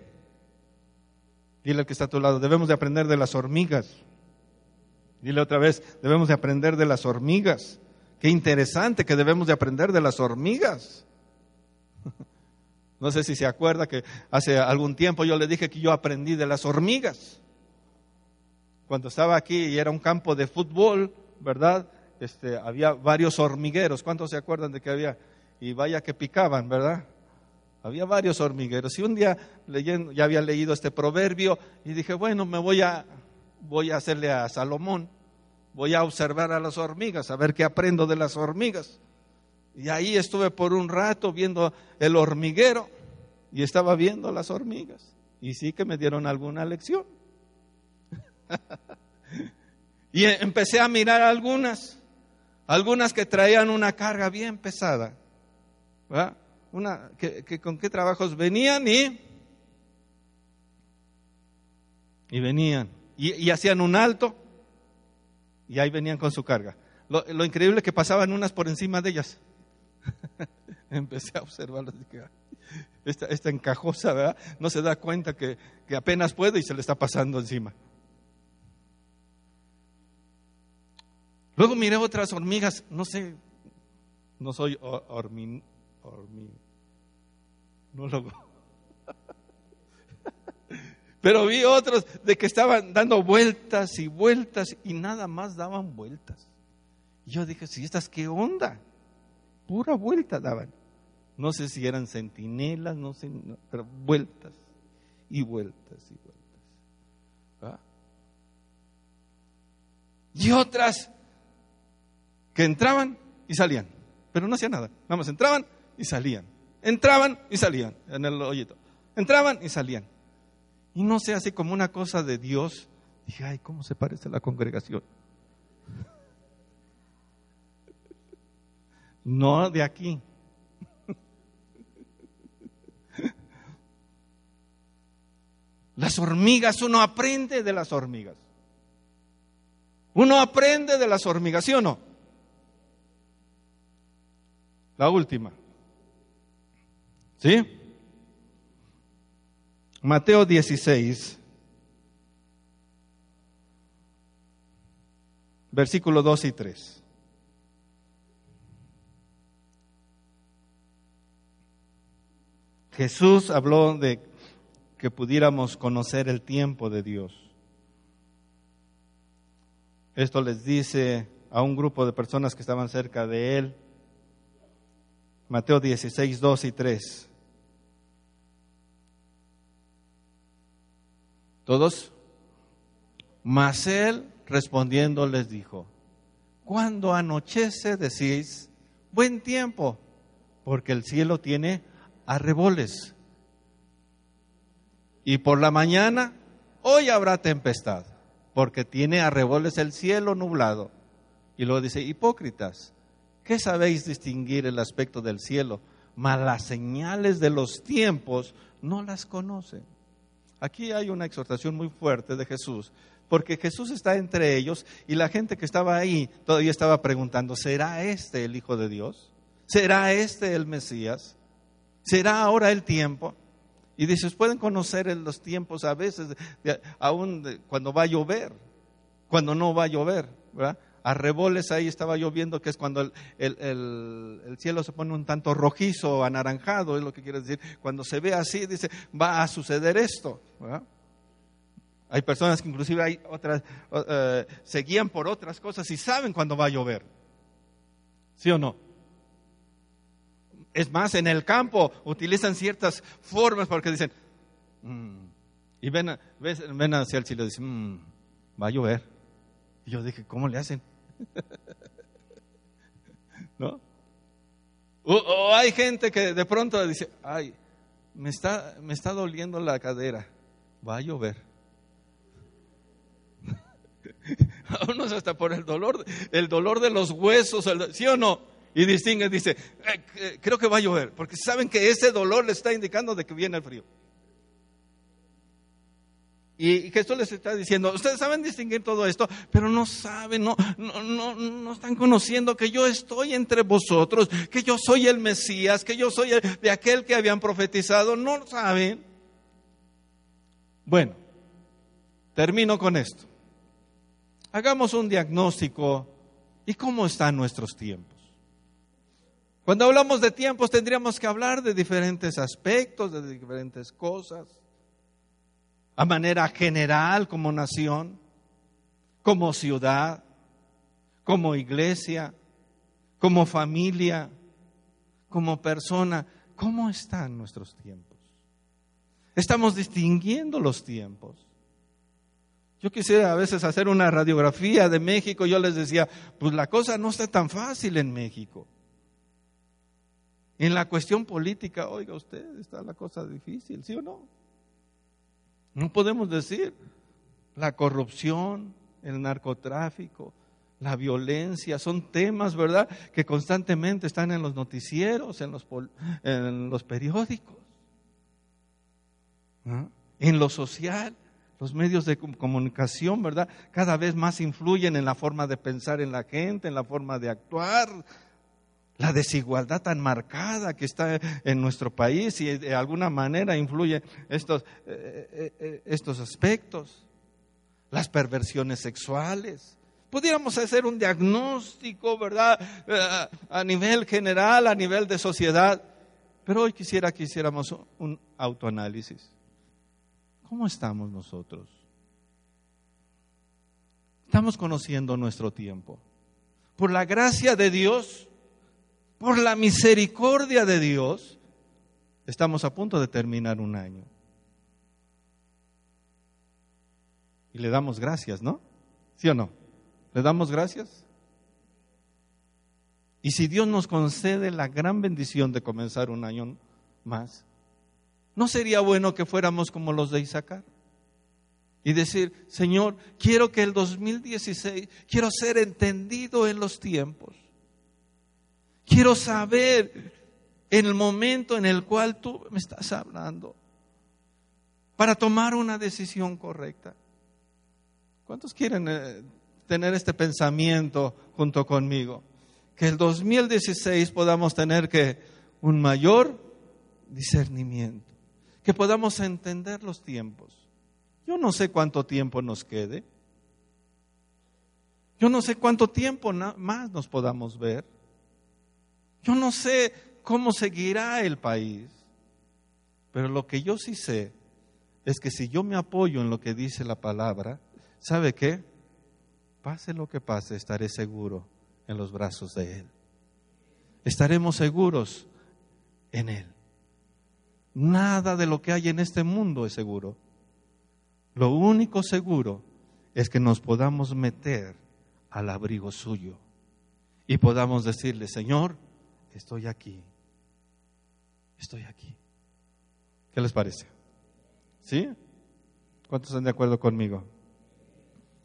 Dile al que está a tu lado, debemos de aprender de las hormigas. Dile otra vez, debemos de aprender de las hormigas. Qué interesante que debemos de aprender de las hormigas. No sé si se acuerda que hace algún tiempo yo le dije que yo aprendí de las hormigas. Cuando estaba aquí y era un campo de fútbol, ¿verdad? Este, había varios hormigueros. ¿Cuántos se acuerdan de que había? Y vaya que picaban, ¿verdad? Había varios hormigueros. Y un día leyendo, ya había leído este proverbio y dije, bueno, me voy a, voy a hacerle a Salomón voy a observar a las hormigas, a ver qué aprendo de las hormigas. Y ahí estuve por un rato viendo el hormiguero y estaba viendo las hormigas. Y sí que me dieron alguna lección. y empecé a mirar algunas, algunas que traían una carga bien pesada. Una, que, con qué trabajos venían y, y venían. y hacían un alto y ahí venían con su carga. Lo, increíble es que pasaban unas por encima de ellas. Empecé a observarlas. Esta, esta encajosa, ¿verdad? No se da cuenta que, apenas puede y se le está pasando encima. Luego miré otras hormigas, no sé, no soy hormin, no lo pero vi otros de que estaban dando vueltas y vueltas y nada más daban vueltas. Y yo dije, si estas qué onda? Pura vuelta daban. No sé si eran centinelas, no sé, pero vueltas y vueltas y vueltas. Y otras que entraban y salían, pero no hacían nada. Nada más entraban y salían. Entraban y salían en el hoyito. Entraban y salían y no se hace como una cosa de Dios. Dije, ay, ¿cómo se parece la congregación? No de aquí. Las hormigas, uno aprende de las hormigas. Uno aprende de las hormigas, ¿sí o no? La última. ¿Sí? Mateo 16, versículo 2 y 3. Jesús habló de que pudiéramos conocer el tiempo de Dios. Esto les dice a un grupo de personas que estaban cerca de él. Mateo 16, 2 y 3. ¿Todos? Mas él respondiendo les dijo, cuando anochece decís, buen tiempo, porque el cielo tiene arreboles. Y por la mañana, hoy habrá tempestad, porque tiene arreboles el cielo nublado. Y luego dice, hipócritas, ¿qué sabéis distinguir el aspecto del cielo? Mas las señales de los tiempos no las conocen. Aquí hay una exhortación muy fuerte de Jesús, porque Jesús está entre ellos y la gente que estaba ahí todavía estaba preguntando, ¿será este el Hijo de Dios? ¿Será este el Mesías? ¿Será ahora el tiempo? Y dices, pueden conocer los tiempos a veces, aún cuando va a llover, cuando no va a llover, ¿verdad? A reboles ahí estaba lloviendo, que es cuando el, cielo se pone un tanto rojizo, anaranjado, es lo que quiere decir. Cuando se ve así, dice, va a suceder esto. Hay personas que inclusive hay otras, eh, se guían por otras cosas y saben cuándo va a llover. ¿Sí o no? Es más, en el campo utilizan ciertas formas porque dicen, mm", y ven, ven, hacia el cielo y dicen, mm, va a llover. Y yo dije, ¿cómo le hacen? ¿No? O, hay gente que de pronto dice, ay, me está, me está doliendo la cadera, va a llover. A unos hasta por el dolor, el dolor de los huesos, ¿sí o no? Y distinguen, dice, eh, eh, creo que va a llover, porque saben que ese dolor le está indicando de que viene el frío. Y Jesús les está diciendo, ustedes saben distinguir todo esto, pero no saben, no, no, no, están conociendo que yo estoy entre vosotros, que yo soy el Mesías, que yo soy de aquel que habían profetizado, no saben. Bueno, termino con esto. Hagamos un diagnóstico y cómo están nuestros tiempos. Cuando hablamos de tiempos tendríamos que hablar de diferentes aspectos, de diferentes cosas a manera general como nación, como ciudad, como iglesia, como familia, como persona. ¿Cómo están nuestros tiempos? Estamos distinguiendo los tiempos. Yo quisiera a veces hacer una radiografía de México. Yo les decía, pues la cosa no está tan fácil en México. En la cuestión política, oiga usted, está la cosa difícil, ¿sí o no? No podemos decir la corrupción, el narcotráfico, la violencia, son temas, ¿verdad?, que constantemente están en los noticieros, en los, en los periódicos, en lo social. Los medios de comunicación, ¿verdad? Cada vez más influyen en la forma de pensar en la gente, en la forma de actuar, la desigualdad tan marcada que está en nuestro país y de alguna manera influye estos, eh, eh, eh, estos aspectos, las perversiones sexuales. Pudiéramos hacer un diagnóstico, ¿verdad? a nivel general, a nivel de sociedad, pero hoy quisiera que hiciéramos un autoanálisis. ¿Cómo estamos nosotros? Estamos conociendo nuestro tiempo. Por la gracia de Dios, por la misericordia de Dios, estamos a punto de terminar un año. Y le damos gracias, ¿no? ¿Sí o no? ¿Le damos gracias? Y si Dios nos concede la gran bendición de comenzar un año más, ¿no sería bueno que fuéramos como los de Isaacar? Y decir, Señor, quiero que el 2016, quiero ser entendido en los tiempos. Quiero saber en el momento en el cual tú me estás hablando para tomar una decisión correcta. ¿Cuántos quieren eh, tener este pensamiento junto conmigo? Que el 2016 podamos tener que un mayor discernimiento, que podamos entender los tiempos. Yo no sé cuánto tiempo nos quede. Yo no sé cuánto tiempo más nos podamos ver. Yo no sé cómo seguirá el país, pero lo que yo sí sé es que si yo me apoyo en lo que dice la palabra, ¿sabe qué? pase lo que pase, estaré seguro en los brazos de Él. Estaremos seguros en Él. Nada de lo que hay en este mundo es seguro. Lo único seguro es que nos podamos meter al abrigo suyo y podamos decirle, Señor, estoy aquí, estoy aquí. ¿Qué les parece? ¿Sí? ¿Cuántos están de acuerdo conmigo?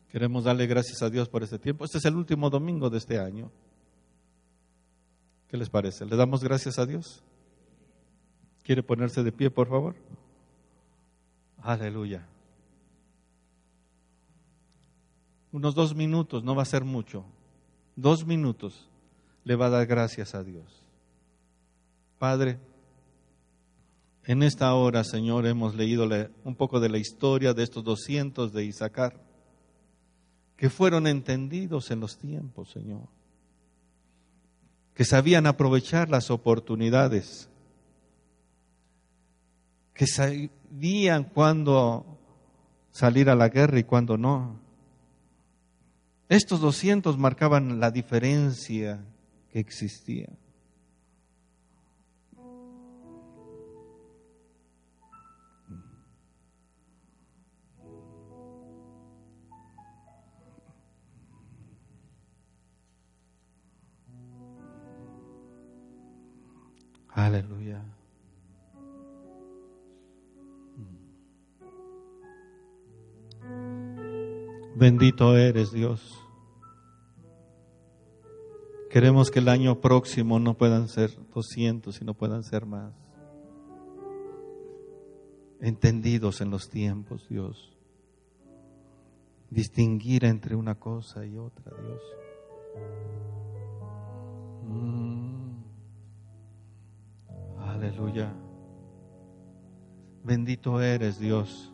Queremos darle gracias a Dios por este tiempo. Este es el último domingo de este año. ¿Qué les parece? ¿Le damos gracias a Dios? ¿Quiere ponerse de pie, por favor? Aleluya. Unos dos minutos, no va a ser mucho. Dos minutos le va a dar gracias a Dios. Padre, en esta hora, Señor, hemos leído un poco de la historia de estos 200 de Isaacar, que fueron entendidos en los tiempos, Señor, que sabían aprovechar las oportunidades, que sabían cuándo salir a la guerra y cuándo no. Estos 200 marcaban la diferencia que existía. Aleluya. Bendito eres Dios. Queremos que el año próximo no puedan ser 200, no puedan ser más. Entendidos en los tiempos, Dios. Distinguir entre una cosa y otra, Dios. Aleluya. Bendito eres, Dios.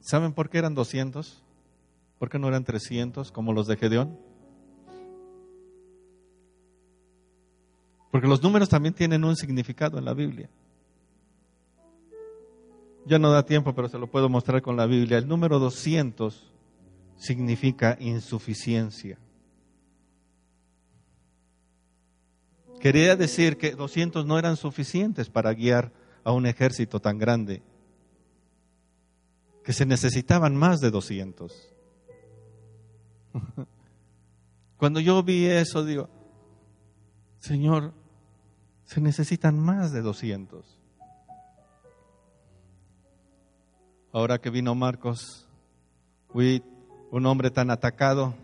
¿Saben por qué eran 200? ¿Por qué no eran 300 como los de Gedeón? Porque los números también tienen un significado en la Biblia. Ya no da tiempo, pero se lo puedo mostrar con la Biblia. El número 200 significa insuficiencia. Quería decir que 200 no eran suficientes para guiar a un ejército tan grande que se necesitaban más de 200. Cuando yo vi eso, digo, Señor, se necesitan más de 200. Ahora que vino Marcos, un hombre tan atacado,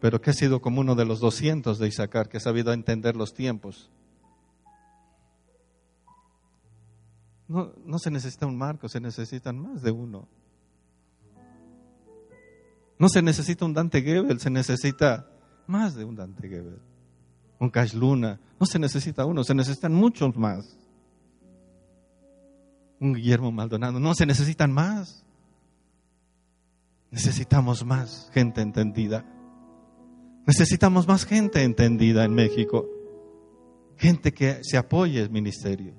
pero que ha sido como uno de los 200 de Isaacar, que ha sabido entender los tiempos. No, no se necesita un marco, se necesitan más de uno. No se necesita un Dante Gebel, se necesita más de un Dante Gebel. Un Cash Luna. No se necesita uno, se necesitan muchos más. Un Guillermo Maldonado. No se necesitan más. Necesitamos más gente entendida. Necesitamos más gente entendida en México. Gente que se apoye el ministerio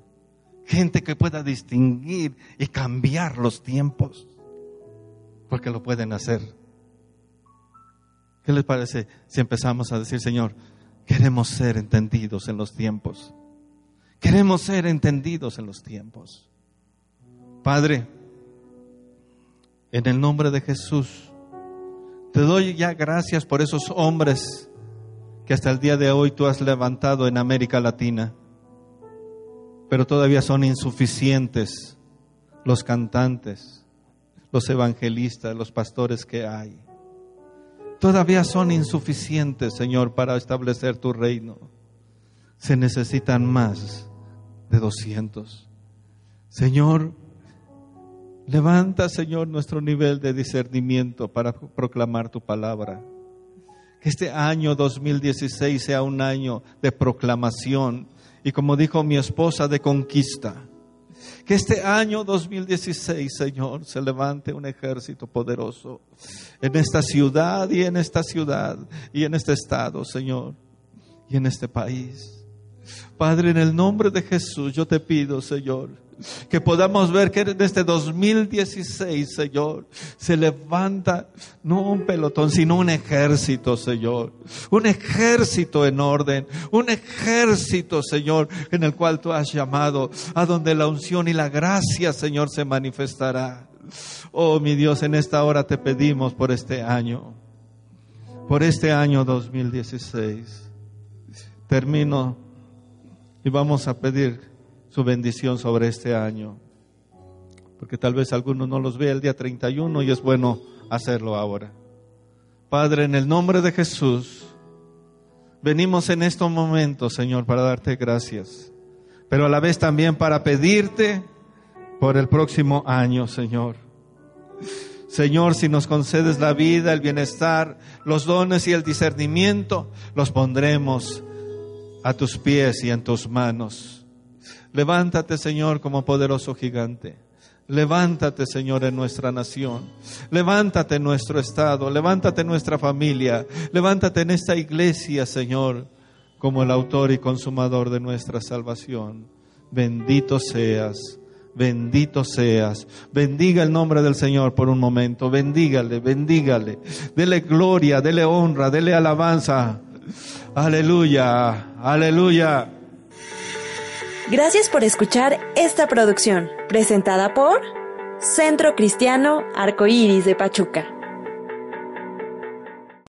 gente que pueda distinguir y cambiar los tiempos, porque lo pueden hacer. ¿Qué les parece si empezamos a decir, Señor, queremos ser entendidos en los tiempos? Queremos ser entendidos en los tiempos. Padre, en el nombre de Jesús, te doy ya gracias por esos hombres que hasta el día de hoy tú has levantado en América Latina pero todavía son insuficientes los cantantes, los evangelistas, los pastores que hay. Todavía son insuficientes, Señor, para establecer tu reino. Se necesitan más de 200. Señor, levanta, Señor, nuestro nivel de discernimiento para proclamar tu palabra. Que este año 2016 sea un año de proclamación y como dijo mi esposa, de conquista. Que este año 2016, Señor, se levante un ejército poderoso en esta ciudad y en esta ciudad y en este estado, Señor, y en este país. Padre, en el nombre de Jesús, yo te pido, Señor, Que podamos ver que en este 2016, Señor, se levanta no un pelotón, sino un ejército, Señor. Un ejército en orden. Un ejército, Señor, en el cual tú has llamado, a donde la unción y la gracia, Señor, se manifestará. Oh, mi Dios, en esta hora te pedimos por este año, por este año 2016. Termino y vamos a pedir su bendición sobre este año, porque tal vez alguno no los vea el día 31 y es bueno hacerlo ahora. Padre, en el nombre de Jesús, venimos en estos momentos, Señor, para darte gracias, pero a la vez también para pedirte por el próximo año, Señor. Señor, si nos concedes la vida, el bienestar, los dones y el discernimiento, los pondremos a tus pies y en tus manos. Levántate, Señor, como poderoso gigante. Levántate, Señor, en nuestra nación. Levántate en nuestro estado. Levántate en nuestra familia. Levántate en esta iglesia, Señor, como el autor y consumador de nuestra salvación. Bendito seas bendito seas. Bendiga el nombre del Señor por un momento, bendígale, bendígale. Dele gloria, dele honra, dele alabanza. Aleluya, aleluya. Gracias por escuchar esta producción, presentada por Centro Cristiano Arcoíris de Pachuca.